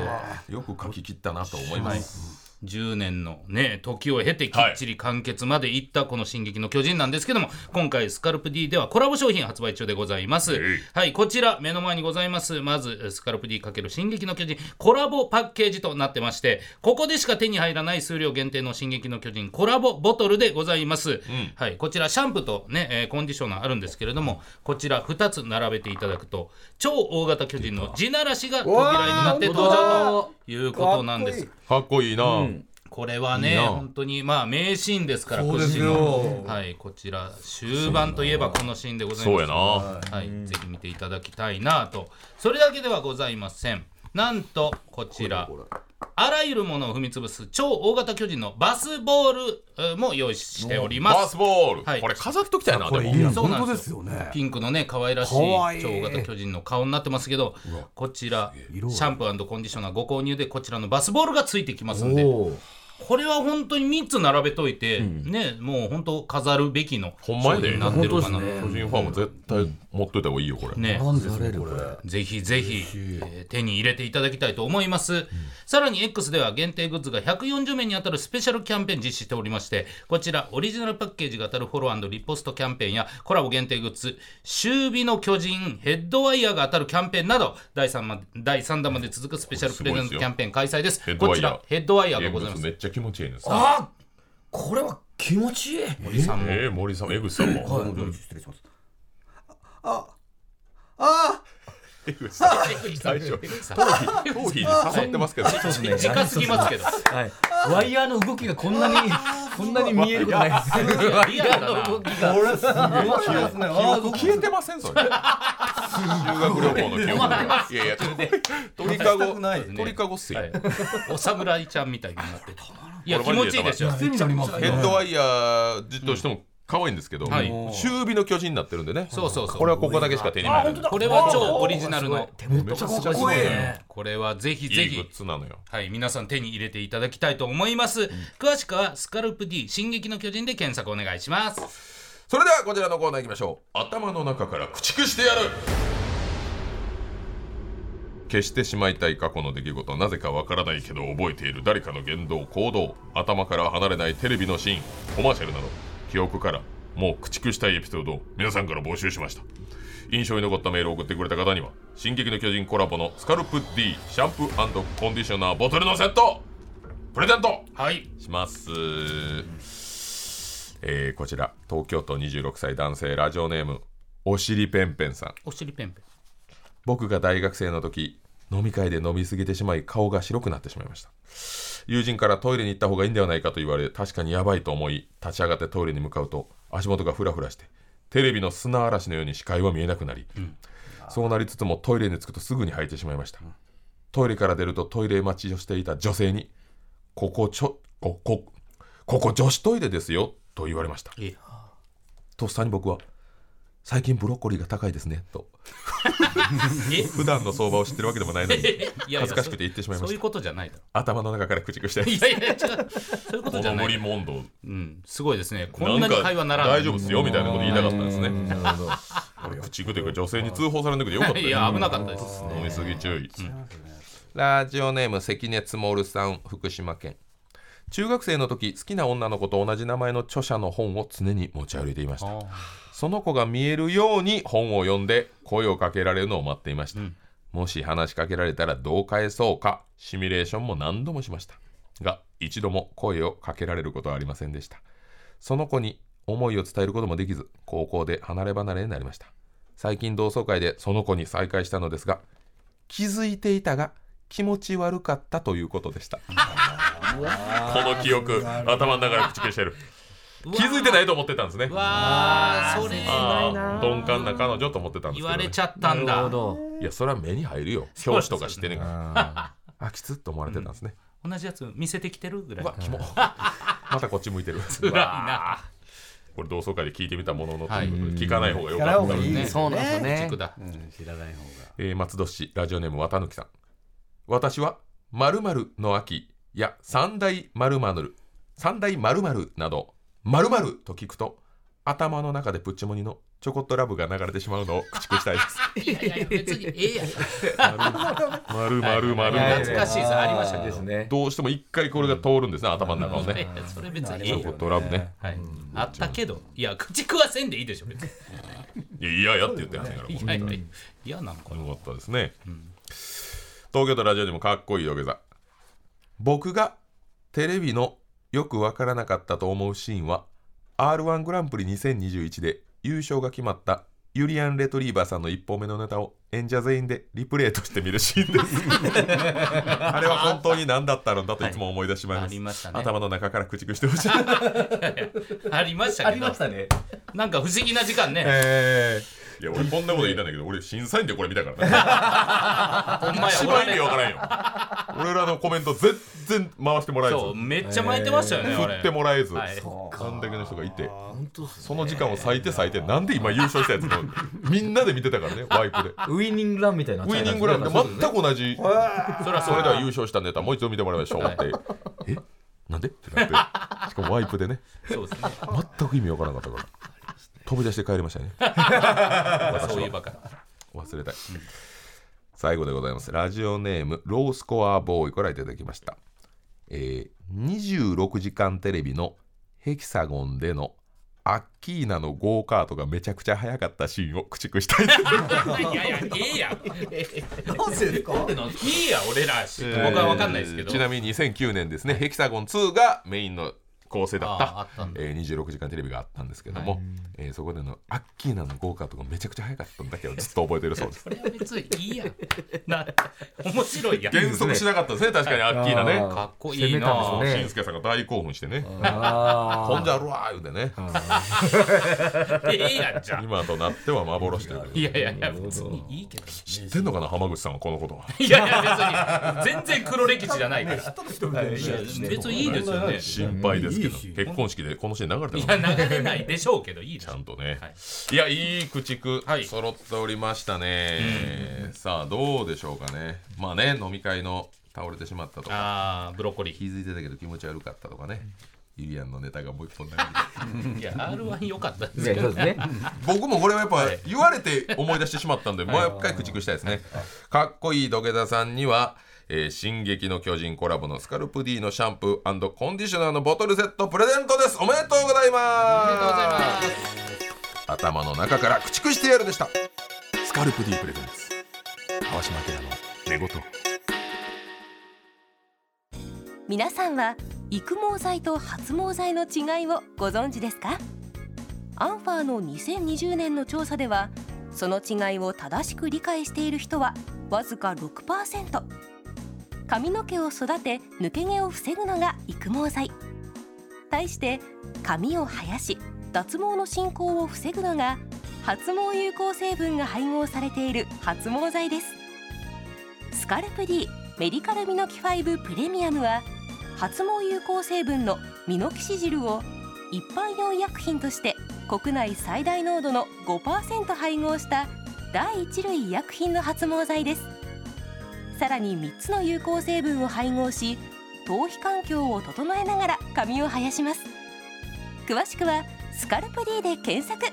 よ。よく書き切ったなと思います、10年のね時を経てきっちり完結までいったこの「進撃の巨人」なんですけども今回スカルプ D ではコラボ商品発売中でございます。はい。こちら目の前にございます。まずスカルプ D× 進撃の巨人コラボパッケージとなってましてここでしか手に入らない数量限定の進撃の巨人コラボボトルでございます、はいこちらシャンプーとね、えーコンディショナーあるんですけれどもこちら2つ並べていただくと超大型巨人の地ならしが扉になって登場ということなんです。かっこいいな、これはいね本当にまあ名シーンですからそうではいこちら終盤といえばこのシーンでございます。そうやな。はいぜひ見ていただきたいなと。それだけではございません。なんとこちら。あらゆるものを踏み潰す超大型巨人のバスボールえーも用意しております。バスボール、はい。これ飾っときたいなこれいいやそうなんですすよね。ピンクのね可愛らしい超大型巨人の顔になってますけどこちらシャンプーコンディショナーご購入でこちらのバスボールがついてきますんでこれは本当に3つ並べといて、ねもう本当飾るべきの商品になってるかなと、本当です巨人ファンも絶対持っといた方がいいよこれ、ね。なんですねこれ。ぜひぜひ、えー手に入れていただきたいと思います、さらに X では限定グッズが140名に当たるスペシャルキャンペーン実施しておりましてこちらオリジナルパッケージが当たるフォローリポストキャンペーンやコラボ限定グッズ終尾の巨人ヘッドワイヤーが当たるキャンペーンなど第 3, ま第3弾まで続くスペシャルプレゼントキャンペーン開催です。ヘッドワイヤー。こちらヘッドワイヤーがございます。ムめっちゃ気持ちいいですあこれは気持ちいい。森さんも。えー、森さん江口さんも、はい。失礼しますああ江口さん。最初頭皮頭皮に刺さってますけど、近すぎますけど。はい。ワイヤーの動きがこんなにこんなに見えることないです。リアルだな動きが。これすごい消えてませんそれ。学旅行の記憶が。いやいや鳥かご鳥かごっすよ、はい、お侍ちゃんみたいになってて。いや気持ちいいですヘッドワイヤーじとしても可愛いんですけど、はい。終尾の巨人になってるんでね。そうそうそう。これはここだけしか手に入らない。これは超オリジナルの。手元がかっこいいね。これはぜひいぜひ。いグッズなのよ。はい、皆さん手に入れていただきたいと思います、詳しくはスカルプ D 進撃の巨人で検索お願いします。それではこちらのコーナー行きましょう。頭の中から駆逐してやる。消してしまいたい過去の出来事なぜかわからないけど覚えている誰かの言動行動頭から離れないテレビのシーンコマーシャルなど記憶からもう駆逐したいエピソードを皆さんから募集しました。印象に残ったメールを送ってくれた方には「進撃の巨人」コラボのスカルプ D シャンプーコンディショナーボトルのセットプレゼントはい。します、えーこちら東京都26歳男性ラジオネームおしりぺんぺんさん。おしりペンペン僕が大学生の時飲み会で飲みすぎてしまい顔が白くなってしまいました友人からトイレに行った方がいいんではないかと言われ確かにやばいと思い立ち上がってトイレに向かうと足元がフラフラしてテレビの砂嵐のように視界は見えなくなり、そうなりつつもトイレに着くとすぐに吐いてしまいました、トイレから出るとトイレ待ちをしていた女性に「ここちょここここ女子トイレですよ」と言われました。えとっさに僕は「最近ブロッコリーが高いですね」と。え (laughs) 普段の相場を知ってるわけでもないのに (laughs) 恥ずかしくて言ってしまいまそういうしたことじゃないだ頭の中から駆逐して。ろいやいや違うそういうことじゃない。うんすごいですね。こんなに会話ならない大丈夫ですよみたいなこと言いたかったんですね。なるほど。駆逐というか女性に通報されなくてよかったいよや危なかったです。飲みすぎ注意、ラジオネーム関根つもるさん福島県中学生の時好きな女の子と同じ名前の著者の本を常に持ち歩いていました。その子が見えるように本を読んで声をかけられるのを待っていました、もし話しかけられたらどう返そうかシミュレーションも何度もしました。が一度も声をかけられることはありませんでした。その子に思いを伝えることもできず高校で離れ離れになりました。最近同窓会でその子に再会したのですが気づいていたが気持ち悪かったということでしたこの記憶頭の中で駆逐してる。気づいてないと思ってたんですね。うわーそれ。あー鈍感な彼女と思ってたんですけど、ね、言われちゃったんなだるほど。いやそれは目に入るよ。表紙とか知ってねえから。あきつっと思われてたんですね、同じやつ見せてきてるぐらい。うわキモ。またこっち向いてる。辛いなこれ同窓会で聞いてみたもののいいうことで聞かない方がよ聞かった。いいそうなんですよね。軸だ。うん。知らない方が。えー松戸市ラジオネーム綿貫さん。私は〇〇の秋や三大〇〇三大〇〇など〇〇と聞くと頭の中でプッチモニのチョコットラブが流れてしまうのを駆逐したいです。(laughs) いやいや別にええやん。〇〇〇〇。懐かしいですありましたけどですね。どうしても一回これが通るんですね頭の中をいやね。いやそれ別にえチョコッえやんトラブね。はい。あったけどいや口食わせんでいいでしょ別に。いや嫌やって言ってやんねんから。いやいやいや嫌なのか。なよかったですね、東京都ラジオでもかっこいい土下座僕がテレビのよくわからなかったと思うシーンは r 1グランプリ2021で優勝が決まったユリアン・レトリーバーさんの1本目のネタを演者全員でリプレイとして見るシーンです。(laughs) あれは本当に何だったのだといつも思い出しまいます、ありましたね。頭の中から駆逐してほしい。(laughs) ありましたけど。ね。なんか不思議な時間ね。えーいや俺こんなこと言いたいんだけど俺審査員でこれ見たからね一番意味わからんよ。俺らのコメント全然回してもらえず。そうめっちゃ巻いてましたよね振ってもらえず、はい。こんだけの人がいて。本当っすねその時間を割いて割いてなんで今優勝したやつのみんなで見てたからねワイプで。ウイニングランみたいなウイニングランで全く同じ。そりゃそれでは優勝したネタもう一度見てもらいましょう。ってえなんで？ってなって。しかもワイプでね。そうですね。全く意味わからなかったから飛び出して帰りましたね。(laughs) そういうバカ。忘れたい、最後でございます。ラジオネームロースコアボーイからいただきました。えー、26時間テレビのヘキサゴンでのアッキーナのゴーカートがめちゃくちゃ速かったシーンを駆逐したいいやいやええや。んどうしてですか？いいや俺らし僕は分かんないですけど。ちなみに2009年ですね。ヘキサゴン2がメインの構成だっあた。あったえー26時間テレビがあったんですけども、はい。えーそこでのアッキーナのゴーカートがめちゃくちゃ速かったんだけど (laughs) ずっと覚えてるそうです。それは別にいいやん。な面白いやん。減速しなかったですね確かにアッキーナね。かっこいいな。しんすけさんが大興奮してね。あ飛んじゃるわー言うてね。ええやんじゃん今となっては幻といういやいやいや別にいいけど知ってんのかな浜口さんはこのことはいやいや別に全然黒歴史じゃないから。別にいいですよね。心配ですけど結婚式でこのシーン流れていますや流れないでしょうけどいいちゃんとね、はい。い、やいい駆逐はい。揃っておりましたね、さあどうでしょうかね。まあね飲み会の倒れてしまったとか。ああブロッコリ気づいてたけど気持ち悪かったとかねユリアンのネタがもう一本投げてー (laughs) いや R1 良かったですねけどね (laughs) 僕もこれはやっぱはい言われて思い出してしまったんで、もう一回駆逐したいですね。かっこいい土下座さんには、えー進撃の巨人コラボのスカルプ D のシャンプーコンディショナーのボトルセットプレゼントです。おめでとうございます。おめでとうございます頭の中から駆逐してやるでした。スカルプ D プレゼンツ。川島明の寝言。皆さんは育毛剤と発毛剤の違いをご存知ですか？アンファーの2020年の調査ではその違いを正しく理解している人はわずか6%髪の毛を育て抜け毛を防ぐのが育毛剤。対して髪を生やし脱毛の進行を防ぐのが発毛有効成分が配合されている発毛剤です。スカルプ D メディカルミノキ5プレミアムは発毛有効成分のミノキシジルを一般用医薬品として国内最大濃度の5%配合した第一類医薬品の発毛剤です。さらに3つの有効成分を配合し頭皮環境を整えながら髪を生やします。詳しくはスカルプ D で検索。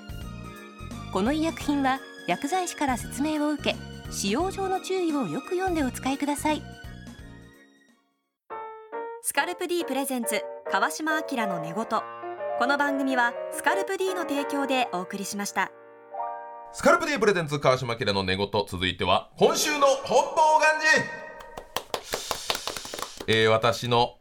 この医薬品は薬剤師から説明を受け使用上の注意をよく読んでお使いください。スカルプ D プレゼンツ川島明の寝言。この番組はスカルプ D の提供でお送りしました。スカルプ D プレゼンツ川島明の寝言。続いては今週の本望願寺えー、私の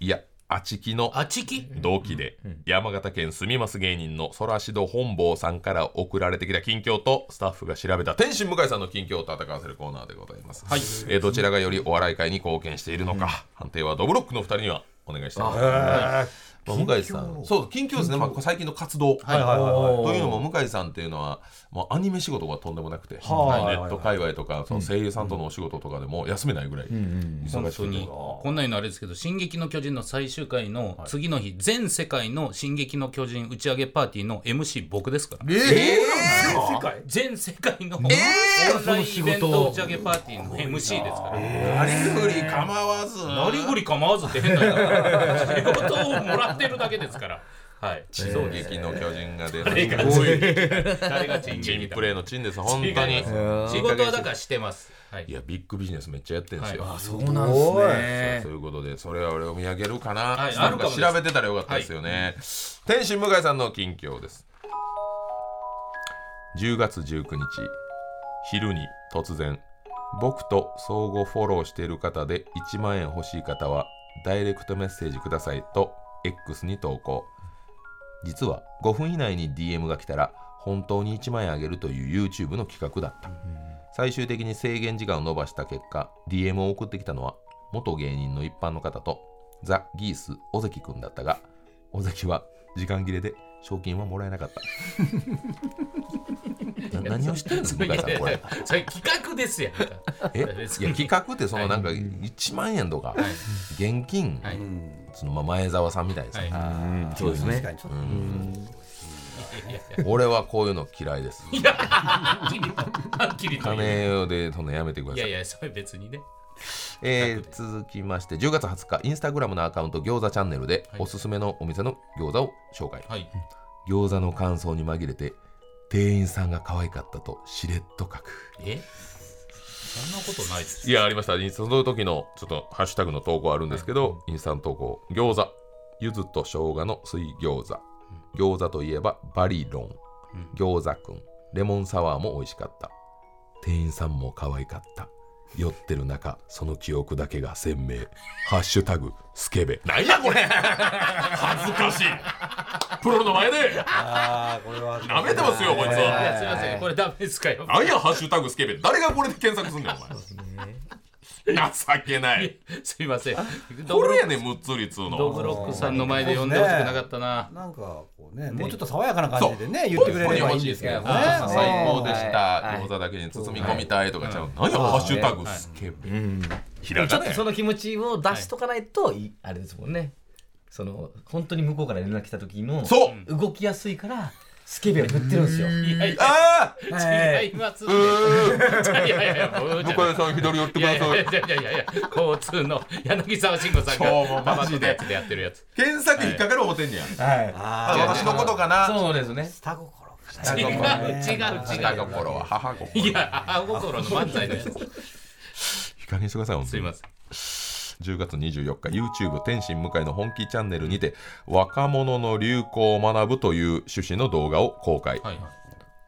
いやあちきのあちき？同期で山形県住みます芸人のソラシド本坊さんから送られてきた近況とスタッフが調べた天心向井さんの近況を戦わせるコーナーでございます、はい。えーどちらがよりお笑い界に貢献しているのか、判定はドブロックの2人にはお願いしたいと思いますまあ向井さん。そう近況ですね、まあ、最近の活動、はいはいはい。はい。というのも向井さんっていうのはもうアニメ仕事がとんでもなくて、はいネット界隈とかその声優さんとのお仕事とかでも休めないぐらい忙しくて、本当にこんなにのあれですけど「進撃の巨人」の最終回の次の日、全世界の「進撃の巨人」打ち上げパーティーの MC 僕ですから。えー！世界全世界？の。オンラインイベント打ち上げパーティーの MC ですから。なりふり構わずなりふり構わずって変な (laughs) 仕事をもらってるだけですから。はい。地蔵劇の巨人が出誰がるチン誰がチンチゲみたいンプレーのチンです。本当に。仕事はだからしてます。はい。いやビッグビジネスめっちゃやってんですよ、はい。そうなんですね。そういうことでそれは俺を見上げるかな、はいスタッフがあるか調べてたらよかったですよね、天心向井さんの近況です10月19日。昼に突然僕と相互フォローしている方で1万円欲しい方はダイレクトメッセージくださいと X に投稿。実は5分以内に DM が来たら本当に1万円あげるという YouTube の企画だった、最終的に制限時間を延ばした結果 DM を送ってきたのは元芸人の一般の方とザ・ギース尾関くんだったが尾関は時間切れで賞金はもらえなかった。何をしてるんですか向井さんこれ。それ企画ですやんか。え？別いにや企画ってそのなんか1万円とか現金、はい。そのまあ前澤さんみたいにさ、はい。うん。そうですね。俺はこういうの嫌いです。いやはっきりと。はっきりと言う。金でそのやめてください。いやいやそれ別にね。えー続きまして10月20日インスタグラムのアカウント餃子チャンネルではい。おすすめのお店の餃子を紹介、はい。餃子の感想に紛れて店員さんが可愛かったとしれっと書く。え？そんなことないですいやありました。その時のちょっとハッシュタグの投稿あるんですけど、インスタの投稿。餃子。柚子と生姜の水餃子。餃子といえばバリロン。餃子くん。レモンサワーも美味しかった。店員さんも可愛かった酔ってる中その記憶だけが鮮明。ハッシュタグスケベ。なんやこれ。恥ずかしい。プロの前で。ああこれは舐めてますよこいついやはすいません。これダメですかよ。なんやハッシュタグスケベ。誰がこれで検索すんねんお前情けない。(laughs) すいません。これやねんむっつりつうの。ドブロックさんの前で呼んでほしくなかったな。なんかこうねもうちょっと爽やかな感じでね言ってくれればいいんですけどね。あ最高でしはいたはい餃子だけに包み込みたいとかちゃう。何やハッシュタグスケベ。ひらがなやちょっとその気持ちを出しとかないと、い。あれですもんね。その本当に向こうから連絡来た時のそう。動きやすいからスケベを振ってるんですよ。いやいや。あはい違いますいやいやいや向井さん左寄ってくださいいやいやいやいや交通の柳沢慎吾さんがマジで。やつでやってるやつ。検索引っかかる思ってんねや。はい。あ私のことかな。そうですね。下心下違う違う。下違う心。は母心いや母心の漫才のやつ。いい加減にしてくださいすいません10月24日 YouTube 天心向井の本気チャンネルにて若者の流行を学ぶという趣旨の動画を公開、はい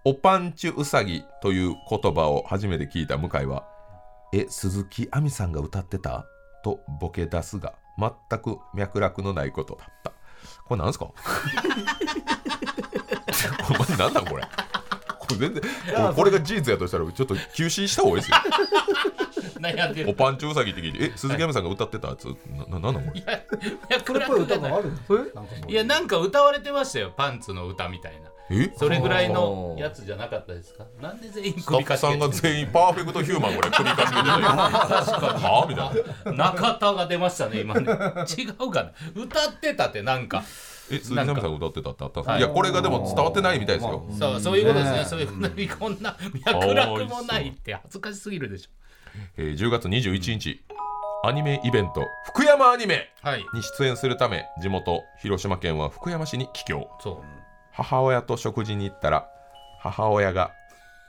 おパンチュウサギという言葉を初めて聞いた向井は「え鈴木亜美さんが歌ってた?」とボケ出すが全く脈絡のないことだった。これなんですか？ほんまに何なんこれ？全然。俺これが事実やとしたらちょっと休止した方がいいですよ。お悩んでる。パンチュウサギって聞いて「え鈴木亜美さんが歌ってた?」っつなななんなんこれ？いや脈これっぽい絡がなるいやなんか歌われてましたよパンツの歌みたいな。え？それぐらいのやつじゃなかったですか？なんで全員スタッフさんが全員パーフェクトヒューマンこれ首かしげてたよ。はあ？みたいな。中田が出ましたね今ね。違うかな。歌ってたってなんかえ鈴木亜美さんが歌ってたってあったんですか？はい。いやこれがでも伝わってないみたいですよ。そうそういうことですね。そういうことにこんな脈絡もないって恥ずかしすぎるでしょ。えー10月21日。アニメイベント福山アニメはい。に出演するため地元広島県は福山市に帰郷。そう。母親と食事に行ったら母親が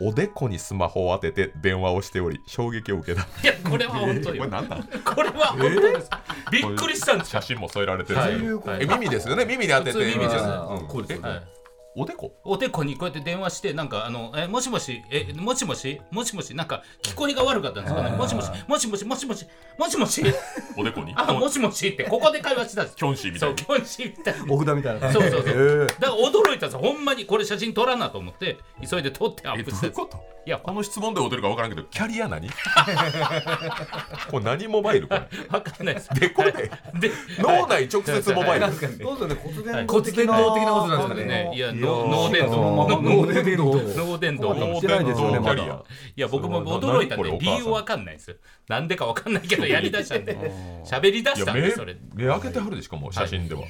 おでこにスマホを当てて電話をしており衝撃を受けた。いやこれは本当よ。これ何なんこれは本当です。びっくりしたんですよ。写真も添えられてるはい。え耳ですよね。耳に当てて普通耳ですうん。こうですよねはいおでこ？おでこにこうやって電話してなんかあのえもしもし？えもしもし？もしもし？なんか聞こえが悪かったんですかね？もしもし？もしもし？もしもし？もしもし？(laughs) おでこに？あもしもしってここで会話してたんです。キョンシーみたいうなそキョンシーみたいなお札みたいなそうそうそう。だから驚いたんですよ。ほんまにこれ写真撮らなと思って。急いで撮ってアえップして。どういうこと？いや。この質問でおてるか分からんけどキャリア何？(laughs) これ何モバイルこれ？わかんないです。でこれ？で脳内直接モバイル。なんかねそうですよね。骨伝はい導的な骨伝導的なことなんですかね。ねいや脳脳伝導そのまま脳伝導脳伝導そうかもしれないいや僕も驚いたんで理由わかんないです。よなんでかわかんないけどやりだしたんで喋りだしたんでそれ。目開けてはるでしかも写真では、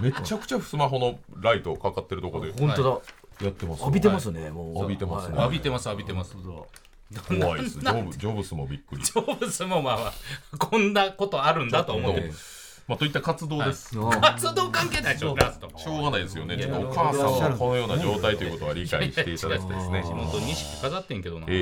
めちゃくちゃスマホのライトかかってるとこで。本当だ。やってます浴びてますね浴びてます浴びてます浴びてます。怖いです。ジョブジョブスもびっくり。ジョブスもまあまあこんなことあるんだと思ってまあといった活動です、活動関係ないでしょ。ラストしょうがないですよね。ちょお母さんはこのような状態ということは理解していただきたいですね。地元に錦飾ってんけどな。え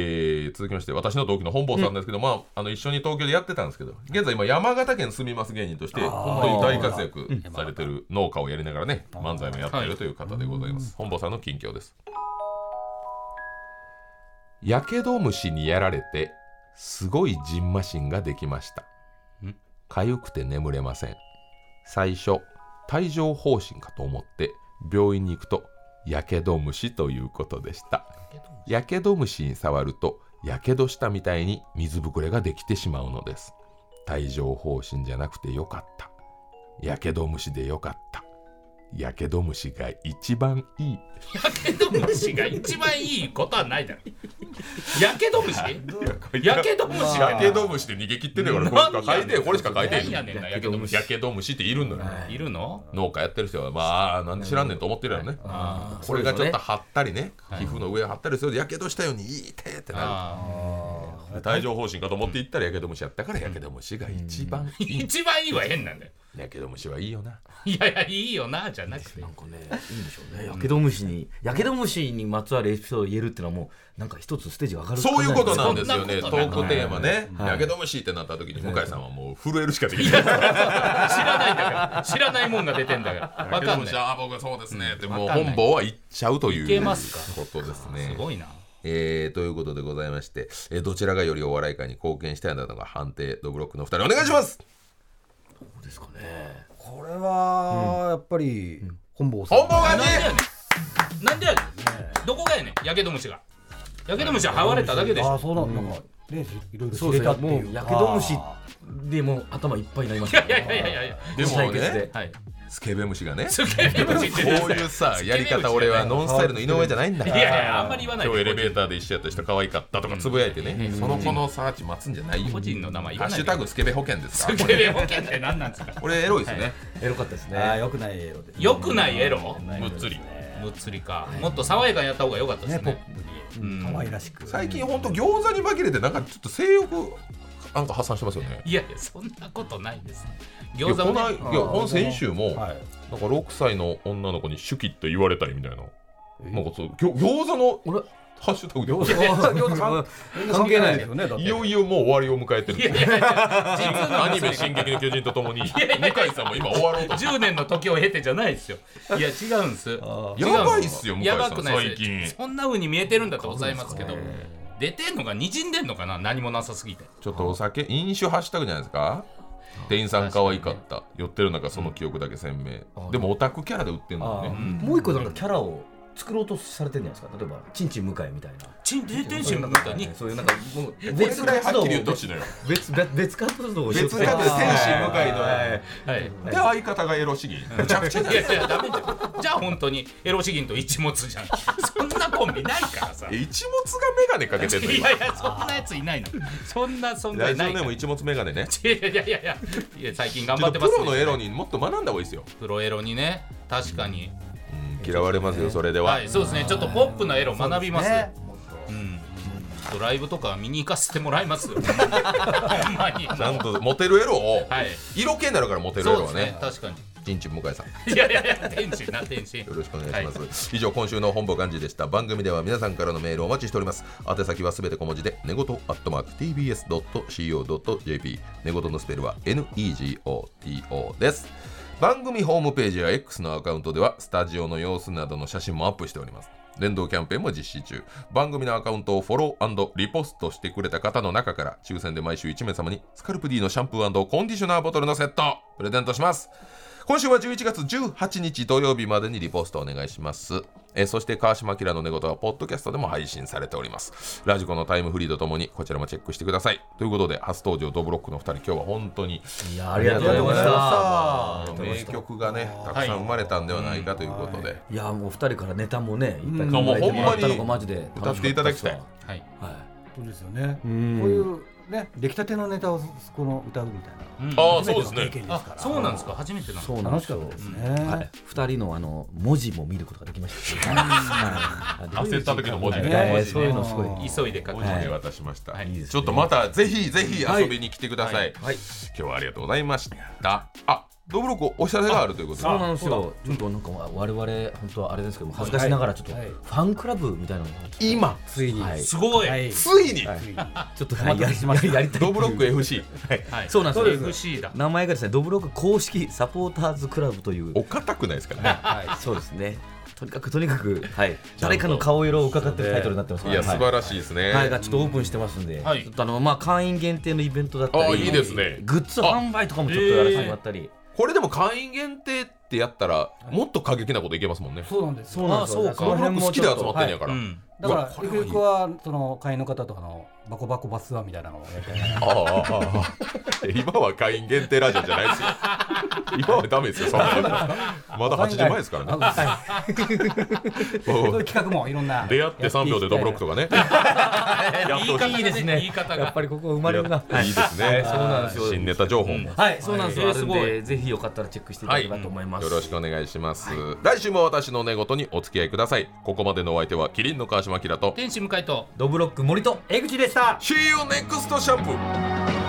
ー続きまして私の同期の本坊さんですけど、まあ、あの一緒に東京でやってたんですけど現在今山形県住みます芸人として本当に大活躍されてる農家をやりながらね漫才もやってるという方でございます、本坊さんの近況です。やけど虫にやられてすごいジンマシンができました痒くて眠れません。最初帯状疱疹かと思って病院に行くとやけど虫ということでした。やけど虫に触るとやけどしたみたいに水ぶくれができてしまうのです。帯状疱疹じゃなくてよかった。やけど虫でよかった。やけど虫が一番いい。やけど虫が一番いいことはないだろ。やけど虫やけど虫やけど虫で逃げ切ってんだからこれしか書いてよこれしか書いてなんやねんなやけど虫。やけど虫っているんだよい。るの？農家やってる人はまあなんで知らんねんと思ってるやろねあこれがちょっと張ったりね皮膚の上張ったりするとやけどしたようにいいてってなる。あ帯状疱疹かと思って行ったらやけど虫やったからやけど虫が一番いい。一番いいは変なんだよやけど虫はいいよな。いやいやいいよなじゃなくて。なんかねいいんでしょうね。やけど虫にやけど虫にまつわるエピソードを言えるっていうのはもうなんか一つステージが上がるそういうことなんですよね。トークテーマね。はい。やけど虫ってなった時に向井さんはもう震えるしかできない。知らないんだから。知らないもんが出てんだから。わかんない。やけど虫ああ僕はそうですね。っても本坊は言っちゃうといういけますか？ことですね。すごいな。えーということでございまして、えーどちらがよりお笑い界に貢献したいなのか判定ドブロックの2人お願いしますそうですかね。これはやっぱり本坊さん。本望がねなんでやねん。なんでやねん。どこがやねん？やけど虫が。やけど虫ははわれただけでしょ。あそうなんなんかねいろいろ知れたっていう。もうやけど虫でもう頭いっぱいになりましたいやいやいやいやいや。でもね。で。はいスケベ虫がね。(laughs) スケベ虫って。こういうさやり方俺はノンスタイルの井上じゃないんだいやいやあんまり言わない今日エレベーターで一緒やった人可愛かったとかつぶやいてね、その子のサーチ待つんじゃないよ。個人の名前ハッシュタグスケベ保険ですか？スケベ保険って何なんですか？これ。エロいですね、エロかったですね。ああよくないエロでよくないエロ？むっつり。むっつりか。もっと爽やかにやった方が良かったですね。ねポップに。可愛らしく。最近ほんと餃子に紛れてなんかちょっと性欲なんか発散してますよね。いやいやそんなことないです餃子もね。このいやこの先週も、はい。なんか6歳の女の子にシュキって言われたりみたいな。なんかそうぎょ餃子の俺ハッシュタグで。餃子餃子関関係ないですよねいよいよもう終わりを迎えてるいやいやいやアニメ「進撃の巨人」とともに向井さんも今終わろうと。して10年の時を経てじゃないですよ。いや違うんです。やばいっすよ向井さんやばくないです。最近。そんな風に見えてるんだとございますけど出てんのが滲んでんのかな何もなさすぎて。ちょっとお酒飲酒ハッシュタグじゃないですか？店員さん可愛かった。寄ってる中その記憶だけ鮮明。でもオタクキャラで売ってんのね。ー。もう一個なんかキャラを作ろうとされてるんじゃないですか？例えばちんちん向井みたいな。チン出てんしんそういう向かにそういうなんかもうこれぐらいはっきり言ってほしいのよ。別別別活動をしようと。別活動天使向井の。はい。で相方がエロ資源むちゃくちゃいいやいやダメじゃんじゃあ本当にエロ資源と一物じゃん。そんなコンビないからさ。え一物がメガネかけてんの今？いやいやそんなやついないの。そんな存ラ在ない。からジオネーム一物メガネね。いやいやいやいや。いや最近頑張ってますロのエロにもっと学んだ方がいいですよ。プロエロにね。確かに、うん嫌われますよそれでは。はいそうですね。ちょっとポップなエロ学びます。ね。うん。ちょっとライブとか見に行かせてもらいます。よ (laughs) ほんまに。ちゃんとモテるエロを。はい。色気になるからモテるエそうですね。ロはね確かに。ちんちん向井さん。いやいやいや天心な天心。よろしくお願いします、以上今週の本部幹事でした。番組では皆さんからのメールをお待ちしております。宛先はすべて小文字で寝言アットマーク TBS.CO.JP 寝言のスペルは NEGOTO です番組ホームページや X のアカウントではスタジオの様子などの写真もアップしております。連動キャンペーンも実施中。番組のアカウントをフォローリポストしてくれた方の中から抽選で毎週1名様にスカルプ D のシャンプーコンディショナーボトルのセットプレゼントします。今週は11月18日土曜日までにリポストお願いします。えーそして川島明の寝言はポッドキャストでも配信されております。ラジコのタイムフリーとともにこちらもチェックしてください。ということで初登場ドブロックの2人今日は本当にいやありがとうございました。名曲がねたくさん生まれたんではないかということで、いやもう二人からネタもねいっぱいうん考えてもらったのもうほんまにがマジで歌っていただきたい。はい。はい。そうですよね。こうんいうね出来たてのネタをこの歌うみたいな。うん。ああそうですね。初めての経験ですあから。そうなんですか？初めてなんですそうなんですよ。楽しかったですね。はい、二人のあの文字も見ることができました。(laughs) はい。焦った時の文字ね。ねそういうのすごい。急いで書く文字で渡しました、はい。いいですね。ちょっとまたぜひぜひ遊びに来てください、はい、今日はありがとうございました。あドブロックお知らせがあるということで。そうなんですよ。ちょっとなんか我々本当はあれですけども恥ずかしながらちょっとはい。ファンクラブみたいなのを今？ついに。はい。すごい。ついに、つい。にちょっとお待たせしました。やりやりたい。ドブロック FC そうなんですよ。FC だ名前がですねドブロック公式サポーターズクラブという。お堅くないですからね。はい、そうですね。とにかくとにかくはい。誰かの顔色を伺ってるタイトルになってます。いやはい。素晴らしいですね、はい、がちょっとオープンしてますんで、はい。ちょっとあのまあ会員限定のイベントだったり、あいいですね。グッズ販売とかもちょっとやらせてもらったり、これでも会員限定ってやったらもっと過激なこといけますもんね。そうなんですよ。そうなんですそうか。好きで集まってんやから、うん。だからゆくゆくはその会員の方とかのバコバコバスツアーみたいなのをやりたいなああああああ。今は会員限定ラジオじゃないですよ。今はダメですよそんなのまだ8時前ですからね。そういう企画もいろんな。出会って3秒でドブロックとかね。いいい。ですね言い方が。やっぱりここ生まれるな。いいですね。そうなんですよ。新ネタ情報も、はい、そうなんですよ。はい。すごあるんで、ぜひよかったらチェックしていただければと思います。よろしくお願いします、来週も私の寝言にお付き合いください。ここまでのお相手はキリンの川島明と天使向かいとドブロック森と江口でした。See you next シャンプー